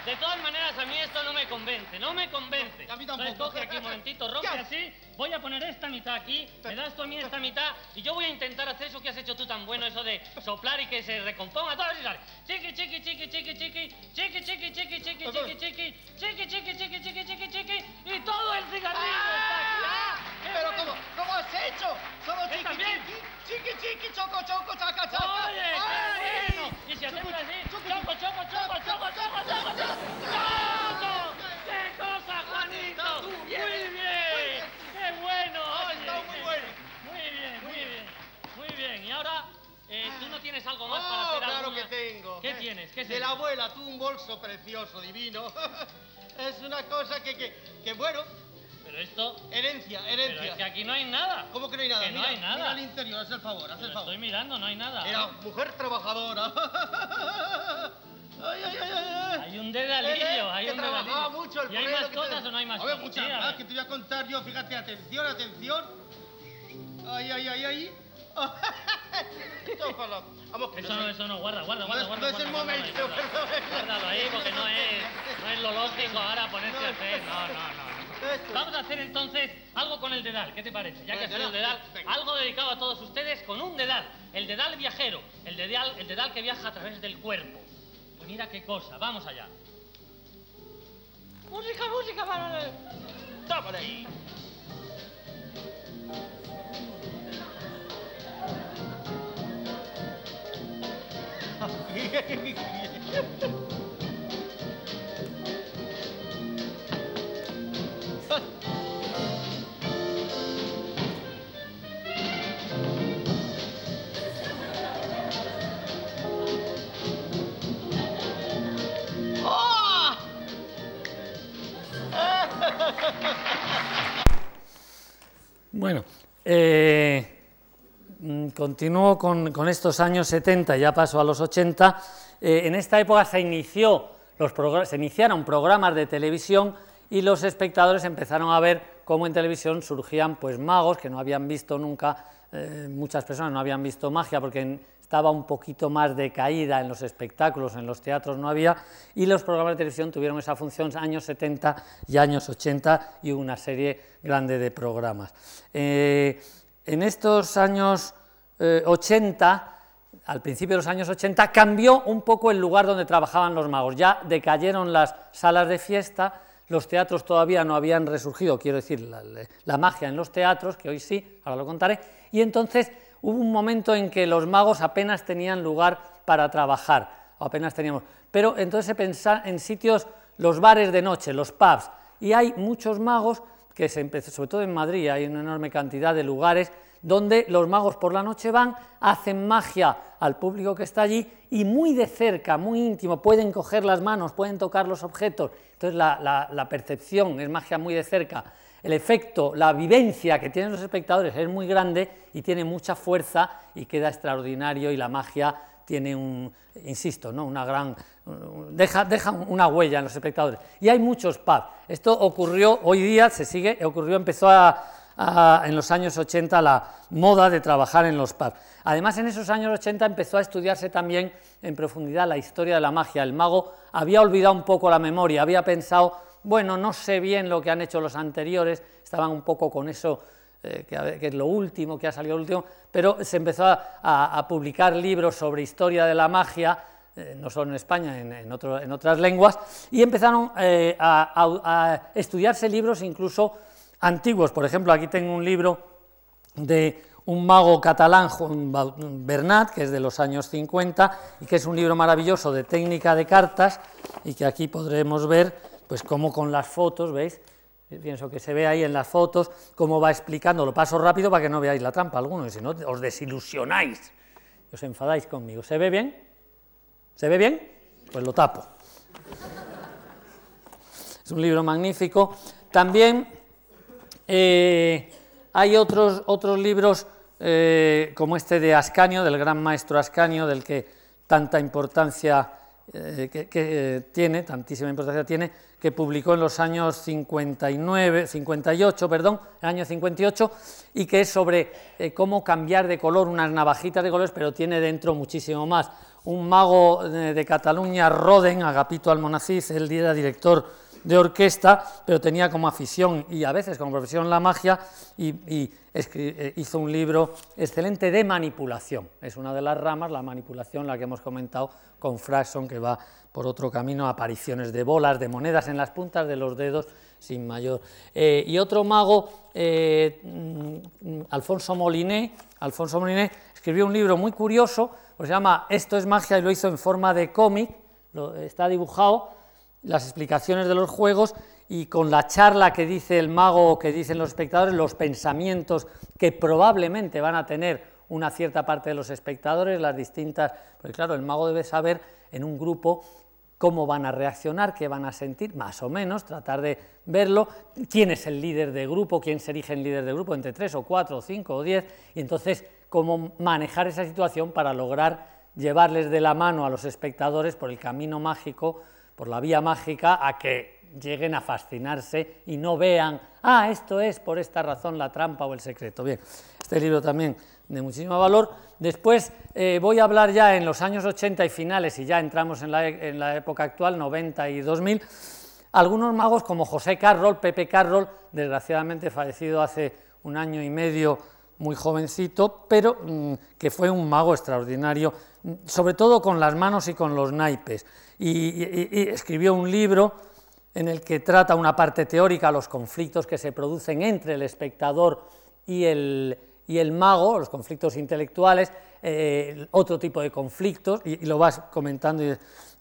De todas maneras, a mí esto no me convence, no me convence. A mí tampoco. Entonces, coge aquí un momentito, rompe así. Voy a poner esta mitad aquí, me das tú a mí esta mitad y yo voy a intentar hacer eso que has hecho tú tan bueno, eso de soplar y que se recomponga todo y sale. Chiqui, chiqui, chiqui, chiqui, chiqui, chiqui, chiqui, chiqui, chiqui, chiqui, chiqui, chiqui, chiqui, chiqui, chiqui, chiqui, chiqui, y todo el cigarrillo está aquí. ¡Ah! ¡Qué Pero! ¿cómo, cómo has hecho? Solo ¿Ves chiqui chiqui, chiqui chiqui, choco choco, chaca chaca. ¡Oye, De la abuela, tú un bolso precioso, divino. (laughs) es una cosa que, que, que bueno. Pero esto. Herencia, Pero es herencia. que aquí no hay nada. ¿Cómo que no hay nada? Que no hay nada. Mira al interior, haz el favor, haz Pero el favor. estoy mirando, no hay nada. Era mujer trabajadora. (laughs) Ay, ay, ay, ay, ay. Hay un dedalillo, hay que un dedalillo. mucho el ¿Y hay más que te- cosas o no hay más A ver, cosas? muchas Sí, más que te voy a contar yo. Fíjate, atención, atención. Ay, ay, ay, ay. Tópalo. Vamos, que Eso no, eso no, guarda, guarda, No guarda, es- guarda. no es el guarda, guarda, momento, guarda. Guárdalo ahí porque no es, no es lo lógico ahora ponerse a hacer. No, no, no. Vamos a hacer entonces algo con el dedal, ¿qué te parece? Ya que has el dedal, algo dedicado a todos ustedes con un dedal, el dedal viajero, el dedal, el dedal que viaja a través del cuerpo. Pues mira qué cosa, vamos allá. Música, música, vale, vale. (laughs) Bueno, eh, continúo con, estos años 70, ya paso a los 80. Eh, en esta época se, inició los se iniciaron programas de televisión y los espectadores empezaron a ver cómo en televisión surgían pues, magos que no habían visto nunca, eh, muchas personas no habían visto magia porque estaba un poquito más decaída en los espectáculos, en los teatros no había, y los programas de televisión tuvieron esa función años 70 y años 80 y una serie grande de programas. Eh, en estos años eh, 80, al principio de los años 80, cambió un poco el lugar donde trabajaban los magos. Ya decayeron las salas de fiesta, los teatros todavía no habían resurgido, quiero decir, la, magia en los teatros, que hoy sí, ahora lo contaré, y entonces hubo un momento en que los magos apenas tenían lugar para trabajar, apenas teníamos, pero entonces se pensaba en sitios, los bares de noche, los pubs, y hay muchos magos que se empezó, sobre todo en Madrid, hay una enorme cantidad de lugares donde los magos por la noche van, hacen magia al público que está allí y muy de cerca, muy íntimo, pueden coger las manos, pueden tocar los objetos. Entonces la, la- percepción es magia muy de cerca. El efecto, la vivencia que tienen los espectadores es muy grande y tiene mucha fuerza y queda extraordinario y la magia tiene un, insisto, ¿no? una gran, deja, deja una huella en los espectadores. Y hay muchos pubs. Esto ocurrió hoy día, se sigue, ocurrió, empezó a, en los años 80 la moda de trabajar en los pubs. Además, en esos años 80 empezó a estudiarse también en profundidad la historia de la magia. El mago había olvidado un poco la memoria, había pensado, bueno, no sé bien lo que han hecho los anteriores, estaban un poco con eso eh, que, es lo último, que ha salido último, pero se empezó a publicar libros sobre historia de la magia, eh, no solo en España, en, otras lenguas, y empezaron eh, a, estudiarse libros incluso antiguos. Por ejemplo, aquí tengo un libro de un mago catalán, Juan Bernat, que es de los años 50, y que es un libro maravilloso de técnica de cartas, y que aquí podremos ver, pues cómo con las fotos, ¿veis? Pienso que se ve ahí en las fotos cómo va explicando, lo paso rápido para que no veáis la trampa alguno, y si no os desilusionáis, os enfadáis conmigo. ¿Se ve bien? ¿Se ve bien? Pues lo tapo. Es un libro magnífico. También eh, hay otros, otros libros eh, como este de Ascanio, del gran maestro Ascanio, del que tanta importancia eh, que, tiene, tantísima importancia tiene, que publicó en los años 59, 58, perdón, el año 58, y que es sobre cómo cambiar de color unas navajitas de colores, pero tiene dentro muchísimo más. Un mago eh, de Cataluña, Roden, Agapito Almonacid, él era director de orquesta, pero tenía como afición y a veces como profesión la magia y, eh, hizo un libro excelente de manipulación. Es una de las ramas, la manipulación, la que hemos comentado con Fraxon, que va por otro camino, apariciones de bolas, de monedas en las puntas de los dedos, sin mayor. Eh, y otro mago, eh, mm, Alfonso Moliné, Alfonso Moliné escribió un libro muy curioso, pues se llama Esto es magia y lo hizo en forma de cómic, está dibujado las explicaciones de los juegos y con la charla que dice el mago o que dicen los espectadores, los pensamientos que probablemente van a tener una cierta parte de los espectadores, las distintas, porque claro, el mago debe saber en un grupo cómo van a reaccionar, qué van a sentir, más o menos, tratar de verlo, quién es el líder de grupo, quién se erige en líder de grupo, entre tres o cuatro o cinco o diez, y entonces cómo manejar esa situación para lograr llevarles de la mano a los espectadores por el camino mágico, por la vía mágica, a que lleguen a fascinarse y no vean, ah, esto es por esta razón la trampa o el secreto. Bien, este libro también de muchísimo valor. Después eh, voy a hablar ya en los años 80 y finales, y ya entramos en la, en la época actual, 90 y 2000, algunos magos como José Carroll, Pepe Carroll, desgraciadamente fallecido hace un año y medio, muy jovencito, pero mm, que fue un mago extraordinario, mm, sobre todo con las manos y con los naipes. Y, escribió un libro en el que trata una parte teórica, los conflictos que se producen entre el espectador y el, y el mago, los conflictos intelectuales, eh, otro tipo de conflictos, y, lo vas comentando.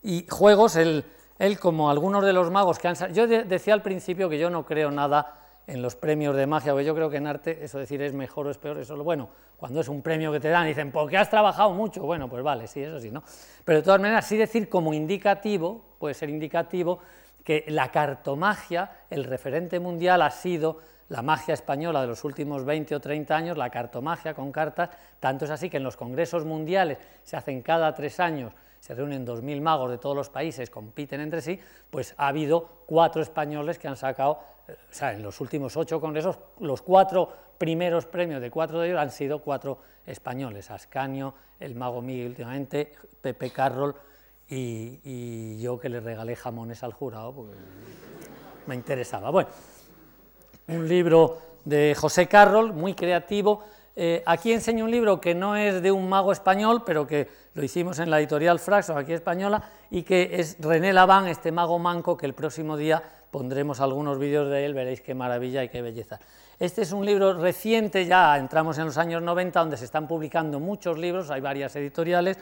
Y, juegos, él, él, como algunos de los magos que han... sa- Yo de- decía al principio que yo no creo nada en los premios de magia, porque yo creo que en arte eso decir es mejor o es peor, eso es lo bueno. Cuando es un premio que te dan, dicen, porque has trabajado mucho, bueno, pues vale, sí, eso sí, ¿no? Pero de todas maneras, sí decir como indicativo, puede ser indicativo, que la cartomagia, el referente mundial ha sido la magia española de los últimos 20 o 30 años, la cartomagia con cartas, tanto es así que en los congresos mundiales se hacen cada tres años, se reúnen 2.000 magos de todos los países, compiten entre sí, pues ha habido cuatro españoles que han sacado, o sea, en los últimos ocho congresos, los cuatro primeros premios de cuatro de ellos han sido cuatro españoles, Ascanio, el mago Miguel últimamente, Pepe Carroll y, yo que le regalé jamones al jurado, porque me interesaba. Bueno, un libro de José Carroll, muy creativo. Eh, aquí enseño un libro que no es de un mago español, pero que lo hicimos en la editorial Fraxo, aquí española, y que es René Laván, este mago manco, que el próximo día pondremos algunos vídeos de él, veréis qué maravilla y qué belleza. Este es un libro reciente, ya entramos en los años 90, donde se están publicando muchos libros, hay varias editoriales,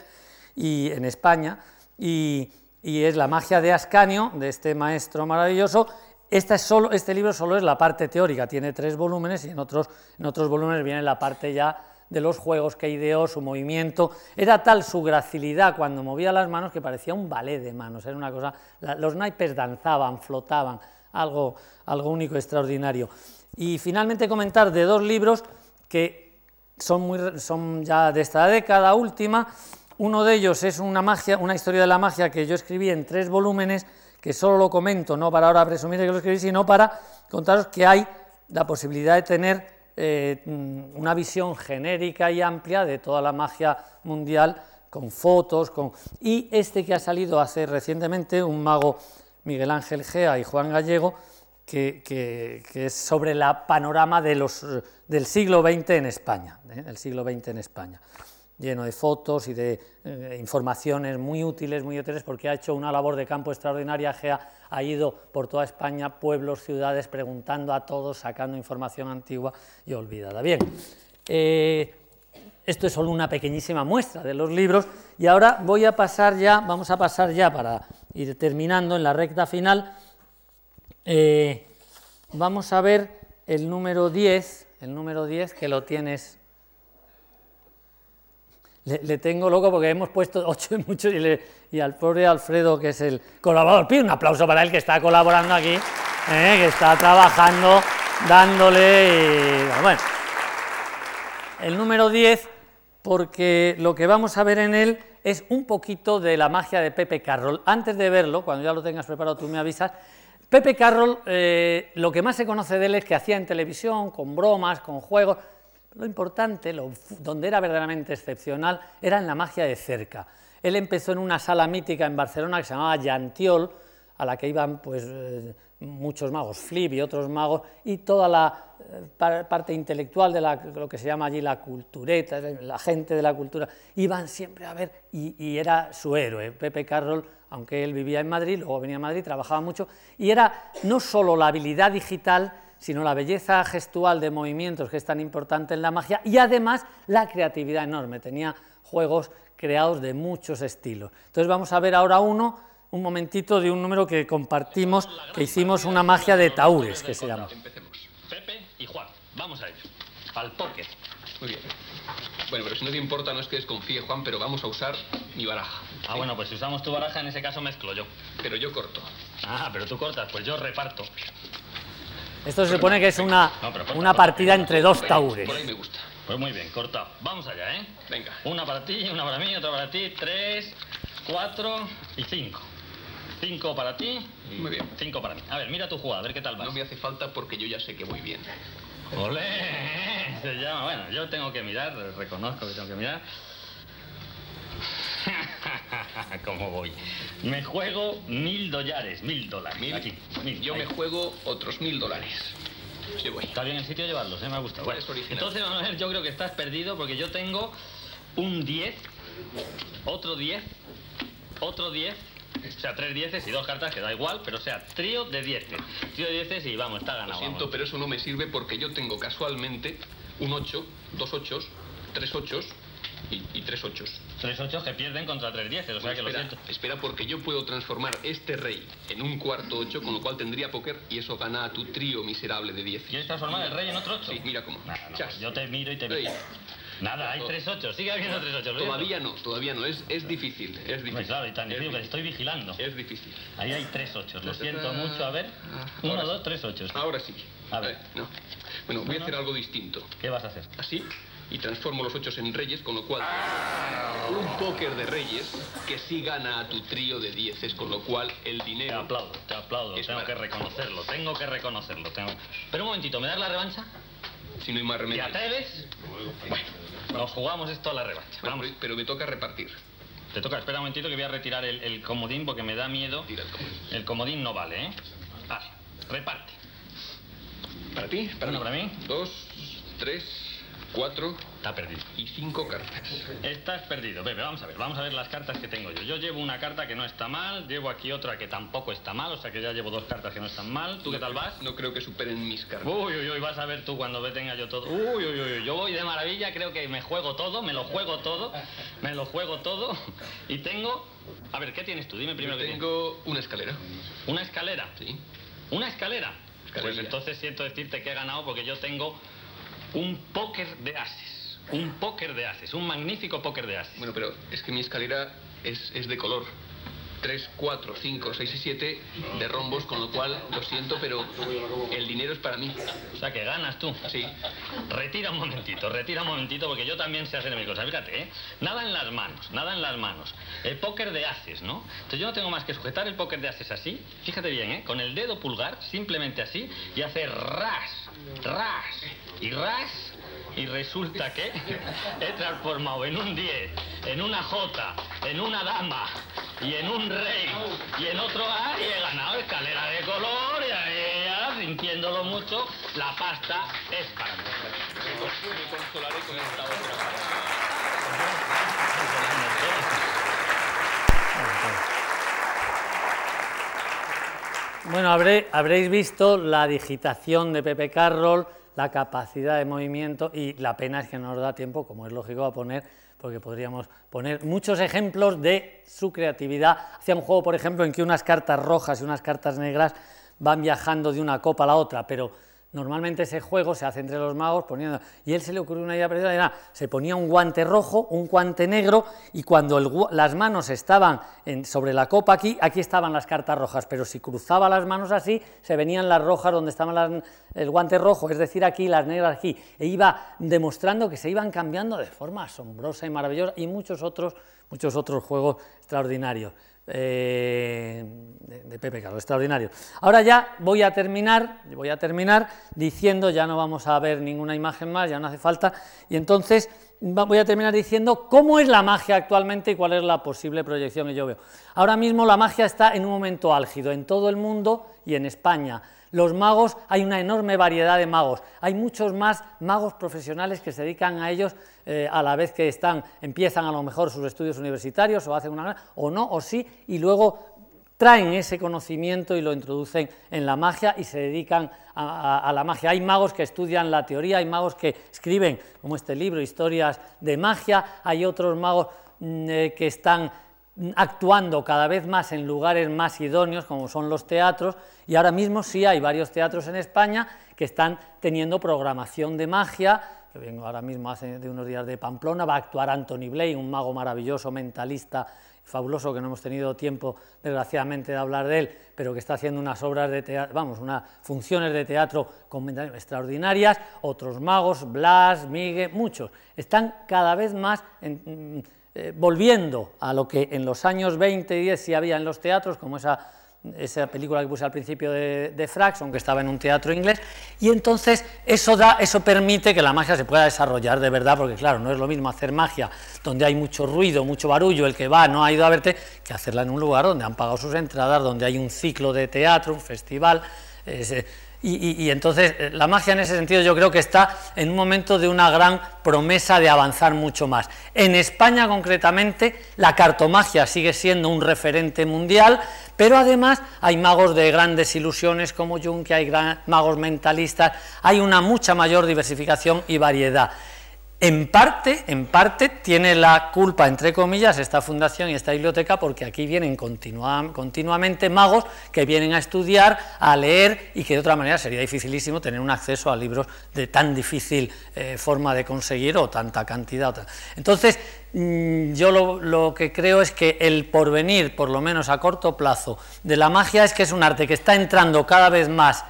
y en España, y, y es La magia de Ascanio, de este maestro maravilloso. Esta es solo, este libro solo es la parte teórica, tiene tres volúmenes y en otros, en otros volúmenes viene la parte ya de los juegos que ideó, su movimiento. Era tal su gracilidad cuando movía las manos que parecía un ballet de manos, era una cosa, los naipes danzaban, flotaban, algo, algo único, extraordinario. Y finalmente comentar de dos libros que son, muy, son ya de esta década última. Uno de ellos es una, magia, una historia de la magia que yo escribí en tres volúmenes, que solo lo comento, no para ahora presumir que lo escribí, sino para contaros que hay la posibilidad de tener eh, una visión genérica y amplia de toda la magia mundial, con fotos, con... y este que ha salido hace recientemente, un mago Miguel Ángel Gea y Juan Gallego, que, que- es sobre el panorama de los, del siglo XX en España, ¿eh? el siglo XX en España, lleno de fotos y de eh, informaciones muy útiles, muy útiles, porque ha hecho una labor de campo extraordinaria. Gea ha ido por toda España, pueblos, ciudades, preguntando a todos, sacando información antigua y olvidada. Bien, eh, esto es solo una pequeñísima muestra de los libros y ahora voy a pasar ya, vamos a pasar ya para ir terminando en la recta final. Eh, vamos a ver el número 10, el número 10 que lo tienes. Le, tengo loco porque hemos puesto ocho y muchos y, y al pobre Alfredo, que es el colaborador, pide un aplauso para él que está colaborando aquí, eh, que está trabajando, dándole. bueno, el número 10, porque lo que vamos a ver en él es un poquito de la magia de Pepe Carroll. Antes de verlo, cuando ya lo tengas preparado, tú me avisas. Pepe Carroll, eh, lo que más se conoce de él es que hacía en televisión, con bromas, con juegos. Lo importante, lo, donde era verdaderamente excepcional, era en la magia de cerca. Él empezó en una sala mítica en Barcelona que se llamaba Llantiol, a la que iban pues, eh, muchos magos, Flip y otros magos, y toda la eh, par- parte intelectual de la- lo que se llama allí la cultureta, la gente de la cultura, iban siempre a ver, y, y era su héroe, Pepe Carroll, aunque él vivía en Madrid, luego venía a Madrid, trabajaba mucho, y era no solo la habilidad digital, sino la belleza gestual de movimientos que es tan importante en la magia, y además la creatividad enorme, tenía juegos creados de muchos estilos. Entonces vamos a ver ahora uno, un momentito de un número que compartimos, que hicimos una magia de taúres, que se llama. Empecemos. Pepe y Juan, vamos a ello. Al póker. Muy bien. Bueno, pero si no te importa, no es que desconfíe, Juan, pero vamos a usar mi baraja. Ah, bueno, pues si usamos tu baraja, en ese caso mezclo yo. Pero yo corto. Ah, pero tú cortas, pues yo reparto. Esto se supone que es una, No, pero corta, una corta. partida entre dos taures. Por ahí me gusta. Pues muy bien, cortado. Vamos allá, ¿eh? Venga. Una para ti, una para mí, otra para ti, tres, cuatro y cinco. Cinco para ti Muy bien. cinco para mí. A ver, mira tu jugada, a ver qué tal vas. No me hace falta porque yo ya sé que voy bien. ¡Olé! Se llama, bueno, yo tengo que mirar, reconozco que tengo que mirar. (laughs) ¿Cómo voy? Me juego mil dollares, mil dólares. Mil. Aquí, mil. Yo ahí. me juego otros mil dólares. Sí voy. Está bien el sitio llevarlos, ¿eh? me gusta. Igual es original. entonces, vamos a ver, yo creo que estás perdido porque yo tengo un 10, otro 10, otro 10, o sea, tres dieces y dos cartas, que da igual, pero o sea, trío de dieces. Trío de dieces y vamos, está Lo ganado. siento, vamos. pero eso no me sirve porque yo tengo casualmente un 8, dos 8, tres 8 y, y tres 8. Tres ochos que pierden contra tres dieces, o sea que lo espera, siento. espera, porque yo puedo transformar este rey en un cuarto 8, con lo cual tendría póker y eso gana a tu trío miserable de 10. ¿Quieres transformar el rey en otro ocho? Sí, mira cómo. Nada, no, pues yo te miro y te miro. Nada, hay tres ochos, sigue habiendo tres ochos. ¿lo Todavía no, todavía no. Es, es difícil, es Pues difícil. claro, y tan es difícil que difícil. estoy vigilando. Es difícil. Ahí hay tres ochos, lo siento mucho. A ver, Ah, uno, ahora dos, tres ochos. Ahora sí. A ver. no. Bueno, voy a No, hacer algo distinto. ¿Qué vas a hacer? Así, y transformo los ochos en reyes, con lo cual un póker de reyes que sí gana a tu trío de dieces, con lo cual el Te dinero... aplaudo, te aplaudo, tengo para- que reconocerlo, tengo que reconocerlo. Tengo... Pero un momentito, ¿me das la revancha? Si no hay más ¿Te remedio. atreves? Bueno, Nos jugamos esto a la revancha. bueno, Vamos. pero- pero me toca repartir. Te toca, espera un momentito que voy a retirar el, el comodín porque me da miedo. Tira el comodín. El comodín no vale, ¿eh? Vale, reparte. Para ti, para Uno mí. para mí. Dos, tres, cuatro Está perdido. y cinco cartas. Estás perdido. Bebe, vamos a ver, vamos a ver las cartas que tengo yo. Yo llevo una carta que no está mal, llevo aquí otra que tampoco está mal, o sea que ya llevo dos cartas que no están mal. ¿Tú qué tal vas? No creo que superen mis cartas. Uy, uy, uy, vas a ver tú cuando ve tenga yo todo. Uy, uy, uy, yo voy de maravilla, creo que me juego todo, me lo juego todo, me lo juego todo. Y tengo. A ver, ¿qué tienes tú? Dime primero Yo tienes. tengo una escalera. Una escalera. Sí. ¿Una escalera? Pues Escalerilla. entonces siento decirte que he ganado porque yo tengo un póker de ases. Un póker de ases, un magnífico póker de ases. Bueno, pero es que mi escalera es, es de color. 3, 4, 5, 6 y 7 de rombos, con lo cual lo siento, pero el dinero es para mí. O sea que ganas tú. Sí. Retira un momentito, retira un momentito, porque yo también sé hacer mi cosa. Fíjate, ¿eh? Nada en las manos, nada en las manos. El póker de ases, ¿no? Entonces yo no tengo más que sujetar el póker de ases así, fíjate bien, ¿eh? Con el dedo pulgar, simplemente así, y hacer ras, ras y ras. Y resulta que he transformado en un 10, en una J, en una dama, y en un rey, y en otro A, y he ganado escalera de color, y ya, sintiéndolo mucho, la pasta es para mí. Bueno, habré- habréis visto la digitación de Pepe Carroll, la capacidad de movimiento y la pena es que no nos da tiempo, como es lógico, a poner, porque podríamos poner muchos ejemplos de su creatividad. Hacía un juego, por ejemplo, en que unas cartas rojas y unas cartas negras van viajando de una copa a la otra, pero normalmente ese juego se hace entre los magos poniendo... Y él se le ocurrió una idea preciosa, se ponía un guante rojo, un guante negro, y cuando las manos estaban en- sobre la copa aquí, aquí estaban las cartas rojas, pero si cruzaba las manos así, se venían las rojas donde estaban las- el guante rojo, es decir, aquí, las negras aquí, e iba demostrando que se iban cambiando de forma asombrosa y maravillosa, y muchos otros, muchos otros juegos extraordinarios. Eh, de, Pepe Carlos, extraordinario. Ahora ya voy a terminar, voy a terminar diciendo, ya no vamos a ver ninguna imagen más, ya no hace falta, y entonces voy a terminar diciendo cómo es la magia actualmente y cuál es la posible proyección que yo veo. Ahora mismo la magia está en un momento álgido en todo el mundo y en España. Los magos, hay una enorme variedad de magos. Hay muchos más magos profesionales que se dedican a ellos eh, a la vez que están, empiezan a lo mejor sus estudios universitarios o hacen una o no, o sí, y luego traen ese conocimiento y lo introducen en la magia y se dedican a, la magia. Hay magos que estudian la teoría, hay magos que escriben, como este libro, historias de magia, hay otros magos mm, eh, que están mm, actuando cada vez más en lugares más idóneos, como son los teatros, y ahora mismo sí hay varios teatros en España que están teniendo programación de magia, vengo ahora mismo hace de unos días de Pamplona, va a actuar Anthony Blake, un mago maravilloso, mentalista, fabuloso, que no hemos tenido tiempo, desgraciadamente, de hablar de él, pero que está haciendo unas obras de teatro, vamos, unas funciones de teatro extraordinarias, otros magos, Blas, Miguel, muchos, están cada vez más en, eh, volviendo a lo que en los años 20 y 10 sí había en los teatros, como esa, esa película que puse al principio de, de Frax, aunque estaba en un teatro inglés, y entonces eso, da, eso permite que la magia se pueda desarrollar de verdad, porque claro, no es lo mismo hacer magia donde hay mucho ruido, mucho barullo, el que va no ha ido a verte, que hacerla en un lugar donde han pagado sus entradas, donde hay un ciclo de teatro, un festival. Y, entonces eh, la magia en ese sentido yo creo que está en un momento de una gran promesa de avanzar mucho más. En España concretamente la cartomagia sigue siendo un referente mundial, pero además hay magos de grandes ilusiones como Jung, que hay magos mentalistas, hay una mucha mayor diversificación y variedad. En parte, en parte tiene la culpa, entre comillas, esta fundación y esta biblioteca, porque aquí vienen continuamente magos que vienen a estudiar, a leer, y que de otra manera sería dificilísimo tener un acceso a libros de tan difícil eh, forma de conseguir o tanta cantidad. Entonces, mm, yo lo, lo que creo es que el porvenir, por lo menos a corto plazo, de la magia es que es un arte que está entrando cada vez más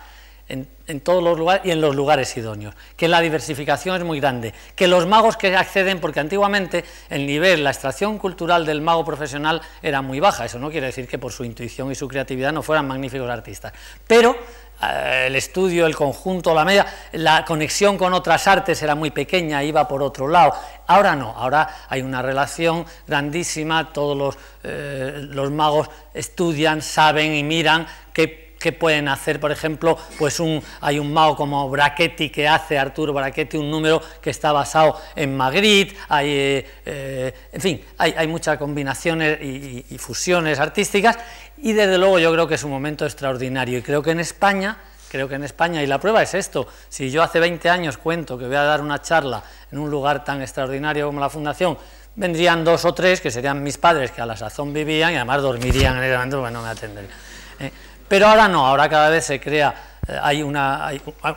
en, todos los lugares y en los lugares idóneos, que la diversificación es muy grande, que los magos que acceden, porque antiguamente el nivel, la extracción cultural del mago profesional era muy baja, eso no quiere decir que por su intuición y su creatividad no fueran magníficos artistas, pero eh, el estudio, el conjunto, la media, la conexión con otras artes era muy pequeña, iba por otro lado. Ahora no, ahora hay una relación grandísima, todos los, eh, los magos estudian, saben y miran qué ¿Qué pueden hacer? Por ejemplo, pues un, hay un mago como Brachetti que hace, Arturo Brachetti, un número que está basado en Magritte, hay, eh, eh, en fin, hay, muchas combinaciones y, fusiones artísticas y desde luego yo creo que es un momento extraordinario y creo que en España, creo que en España, y la prueba es esto, si yo hace 20 años cuento que voy a dar una charla en un lugar tan extraordinario como la Fundación, vendrían dos o tres que serían mis padres que a la sazón vivían y además dormirían en el momento porque no me atenderían. ¿eh? Pero ahora no, ahora cada vez se crea, eh, hay, una,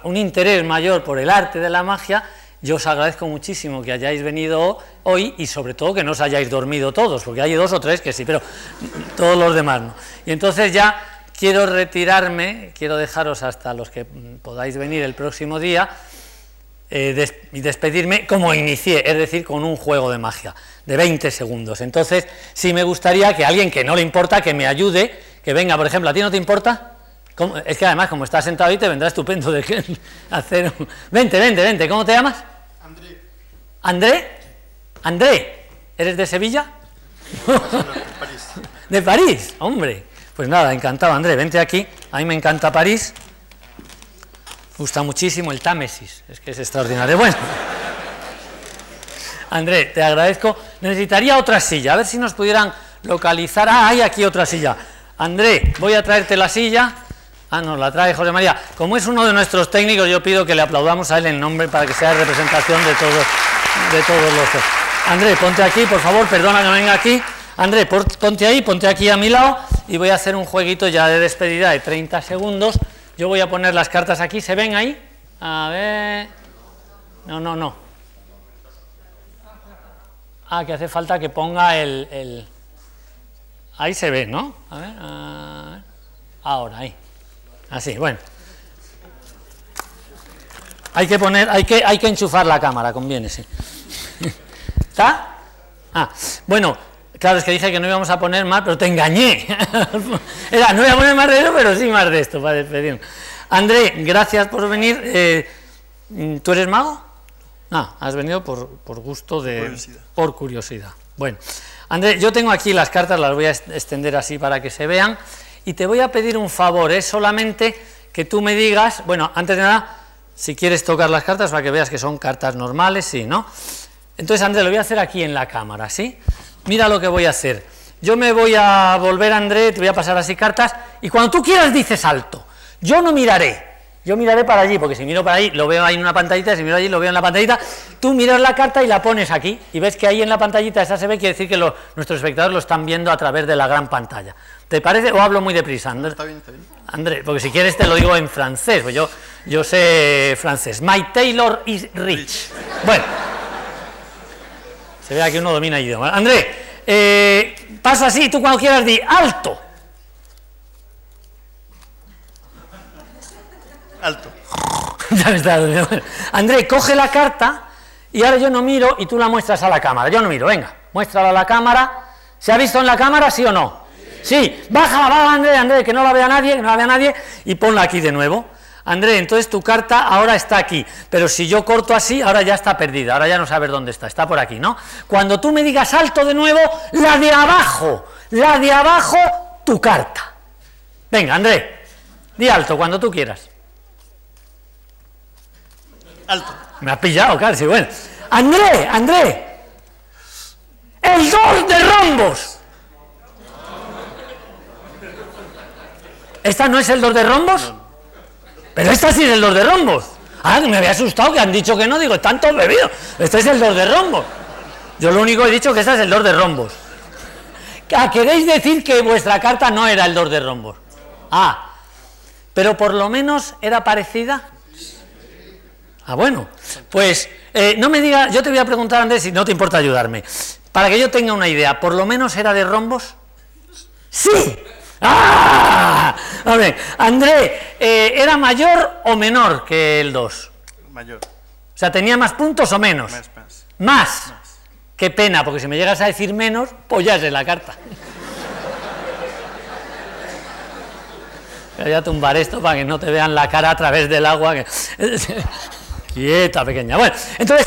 un interés mayor por el arte de la magia. Yo os agradezco muchísimo que hayáis venido hoy y sobre todo que no os hayáis dormido todos, porque hay dos o tres que sí, pero todos los demás no. Y entonces ya quiero retirarme, quiero dejaros hasta los que podáis venir el próximo día eh, y despedirme como inicié, es decir, con un juego de magia de 20 segundos. Entonces, sí me gustaría que alguien que no le importa que me ayude que venga, por ejemplo, ¿a ti no te importa? Es que además, como estás sentado ahí, te vendrá estupendo de (laughs) hacer un... Vente, vente, vente, ¿cómo te llamas? André. ¿André? ¿André? ¿Eres de Sevilla? de París. (laughs) ¿De París? Hombre. Pues nada, encantado, André, vente aquí. A mí me encanta París. Me gusta muchísimo el Támesis, es que es extraordinario. Bueno. (laughs) André, te agradezco. Necesitaría otra silla, a ver si nos pudieran localizar. Ah, hay aquí otra silla. André, voy a traerte la silla. Ah, nos la trae José María. Como es uno de nuestros técnicos, yo pido que le aplaudamos a él en nombre para que sea representación de todos, de todos los. André, ponte aquí, por favor, perdona que no venga aquí. André, ponte ahí, ponte aquí a mi lado y voy a hacer un jueguito ya de despedida de 30 segundos. Yo voy a poner las cartas aquí, ¿se ven ahí? A ver. No, no, no. Ah, que hace falta que ponga el Ahí se ve, ¿no? A ver, ahora, ahí. Así, bueno. Hay que poner, hay que, hay que enchufar la cámara, conviene, sí. (laughs) ¿Está? Ah, bueno, claro, es que dije que no íbamos a poner más, pero te engañé. (laughs) Era, no voy a poner más de eso, pero sí más de esto para despedirnos. André, gracias por venir. Eh, ¿Tú eres mago? Ah, has venido por, por gusto de... Curiosidad. Por curiosidad. Bueno. Andrés, yo tengo aquí las cartas, las voy a extender así para que se vean, y te voy a pedir un favor, es solamente que tú me digas, bueno, antes de nada, si quieres tocar las cartas para que veas que son cartas normales, sí, ¿no? Entonces, Andrés, lo voy a hacer aquí en la cámara, ¿sí? Mira lo que voy a hacer. Yo me voy a volver, Andrés, te voy a pasar así cartas, y cuando tú quieras dices alto. Yo no miraré, yo miraré para allí, porque si miro para ahí, lo veo ahí en una pantallita, si miro allí, lo veo en la pantallita. Tú miras la carta y la pones aquí, y ves que ahí en la pantallita esa se ve, quiere decir que nuestros espectadores lo están viendo a través de la gran pantalla. ¿Te parece? ¿O hablo muy deprisa, Andrés? Está bien, está bien. Andrés, porque si quieres te lo digo en francés, pues yo Yo sé francés. My Taylor is rich. Bueno. Se vea que uno domina el idioma. André, eh, paso así, tú cuando quieras di alto. Alto. (laughs) André, coge la carta y ahora yo no miro y tú la muestras a la cámara. Yo no miro, venga, muéstrala a la cámara. ¿Se ha visto en la cámara, sí o no? Sí, bájala, baja, André, André, que no la vea nadie, que no la vea nadie, y ponla aquí de nuevo. André, entonces tu carta ahora está aquí, pero si yo corto así, ahora ya está perdida, ahora ya no sabes dónde está, está por aquí, ¿no? Cuando tú me digas alto de nuevo, la de abajo, la de abajo, tu carta. Venga, André, di alto cuando tú quieras. Alto. Me has pillado, casi, bueno. André, André. El 2 de rombos. ¿Esta no es el 2 de rombos? Pero esta sí es el 2 de rombos. Ah, me había asustado que han dicho que no, digo, están todos bebidos. Este es el 2 de rombos. Yo lo único que he dicho que esta es el 2 de rombos. Ah, ¿Queréis decir que vuestra carta no era el 2 de rombos? Ah, pero por lo menos era parecida. Ah, bueno, pues eh, no me digas, yo te voy a preguntar, Andrés, si no te importa ayudarme, para que yo tenga una idea, ¿por lo menos era de rombos? ¡Sí! ¡Ah! A ver, André, eh, ¿era mayor o menor que el 2? Mayor. O sea, ¿tenía más puntos o menos? Más, más. Más. Qué pena, porque si me llegas a decir menos, pues ya es de la carta. Voy a tumbar esto para que no te vean la cara a través del agua. que- Quieta, pequeña. Bueno, entonces.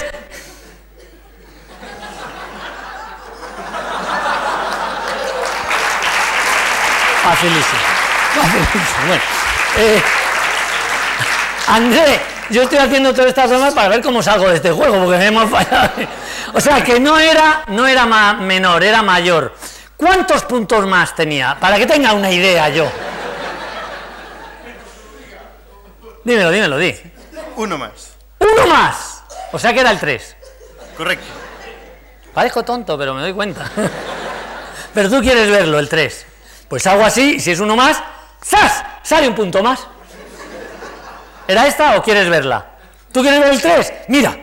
Facilísimo. Facilísimo. Bueno, eh, André, yo estoy haciendo todas estas bromas para ver cómo salgo de este juego, porque me hemos fallado. O sea, que no era, no era ma- menor, era mayor. ¿Cuántos puntos más tenía? Para que tenga una idea yo. Dímelo, dímelo, di. Uno más. Uno más. O sea que era el 3. Correcto. Parezco tonto, pero me doy cuenta. (laughs) pero tú quieres verlo, el 3. Pues hago así, y si es uno más, ¡zas! Sale un punto más. ¿Era esta o quieres verla? ¿Tú quieres ver el 3? Mira.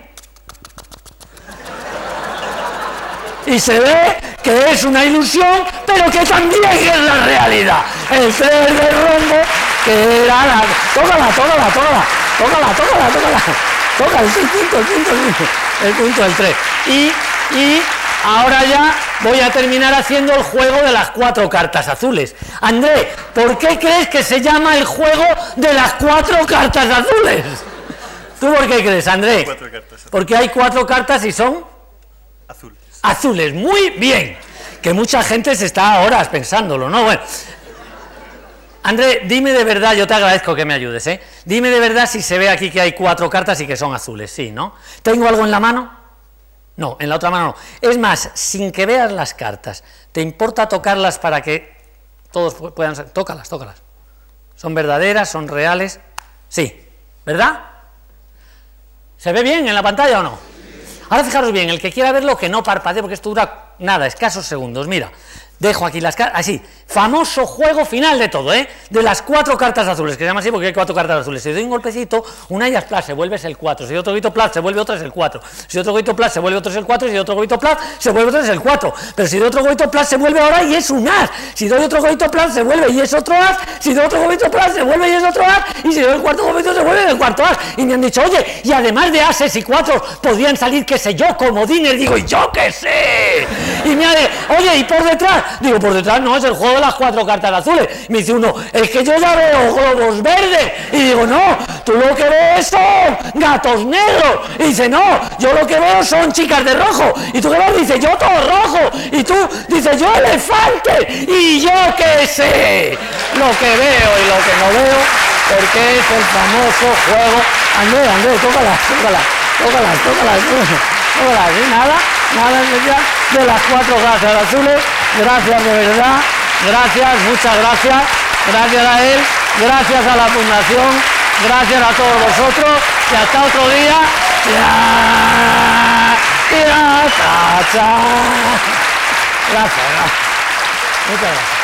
Y se ve que es una ilusión, pero que también es la realidad. El 3 de rombo, que era la... Tócala, tócala, tócala, tócala, tócala, tócala. Es el punto, el punto, el punto. El punto del 3. Y, y ahora ya voy a terminar haciendo el juego de las cuatro cartas azules. André, ¿por qué crees que se llama el juego de las cuatro cartas azules? ¿Tú por qué crees, André? Cuatro cartas Porque hay cuatro cartas y son azules. azules. Muy bien. Que mucha gente se está ahora pensándolo, ¿no? Bueno. André, dime de verdad, yo te agradezco que me ayudes, ¿eh? Dime de verdad si se ve aquí que hay cuatro cartas y que son azules, sí, ¿no? ¿Tengo algo en la mano? No, en la otra mano no. Es más, sin que veas las cartas, ¿te importa tocarlas para que todos pu- puedan ser? Tócalas, tócalas. ¿Son verdaderas? ¿Son reales? Sí, ¿verdad? ¿Se ve bien en la pantalla o no? Ahora fijaros bien, el que quiera verlo que no parpadee porque esto dura nada, escasos segundos. Mira, dejo aquí las cartas, así, famoso juego final de todo, ¿eh? De las cuatro cartas azules, que se llama así porque hay cuatro cartas azules. Si doy un golpecito, una de ellas plas, se vuelve es el 4. Si otro golpito plas, se vuelve otra es el 4. Si otro golpito plas, se vuelve otro es el 4. Si otro golpito plas, se vuelve otro es el 4. Pero si de otro golpito plas, se vuelve ahora y es un as. Si doy otro golpito plas, se vuelve y es otro as. Si doy otro golpito plas, se vuelve y es otro as. Y si doy el cuarto golpito, se vuelve el cuarto as. Y me han dicho, oye, y además de ases y cuatro, podrían salir, qué sé yo, comodines. Digo, "¿Y yo qué sé. Y me ha de, oye, ¿y por detrás? Digo, por detrás no, es el juego de las cuatro cartas azules. Me dice uno, es que yo ya veo globos verdes. Y digo, no, tú lo que ves son gatos negros. Y dice, no, yo lo que veo son chicas de rojo. Y tú qué ves, dice, yo todo rojo. Y tú dices, yo elefante. Y yo qué sé. Lo que veo y lo que no veo, porque es el famoso juego. André, André, tócala, tócala, tócala, tócala, tócala. Tócala, ¿sí? nada, nada de las cuatro cartas azules. Gracias de verdad, gracias, muchas gracias. Gracias a él, gracias a la Fundación, gracias a todos vosotros y hasta otro día. Gracias, gracias. Muchas gracias.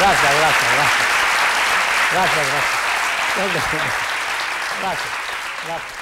Gracias, gracias, gracias. Gracias, gracias. Gracias. Gracias. Gracias.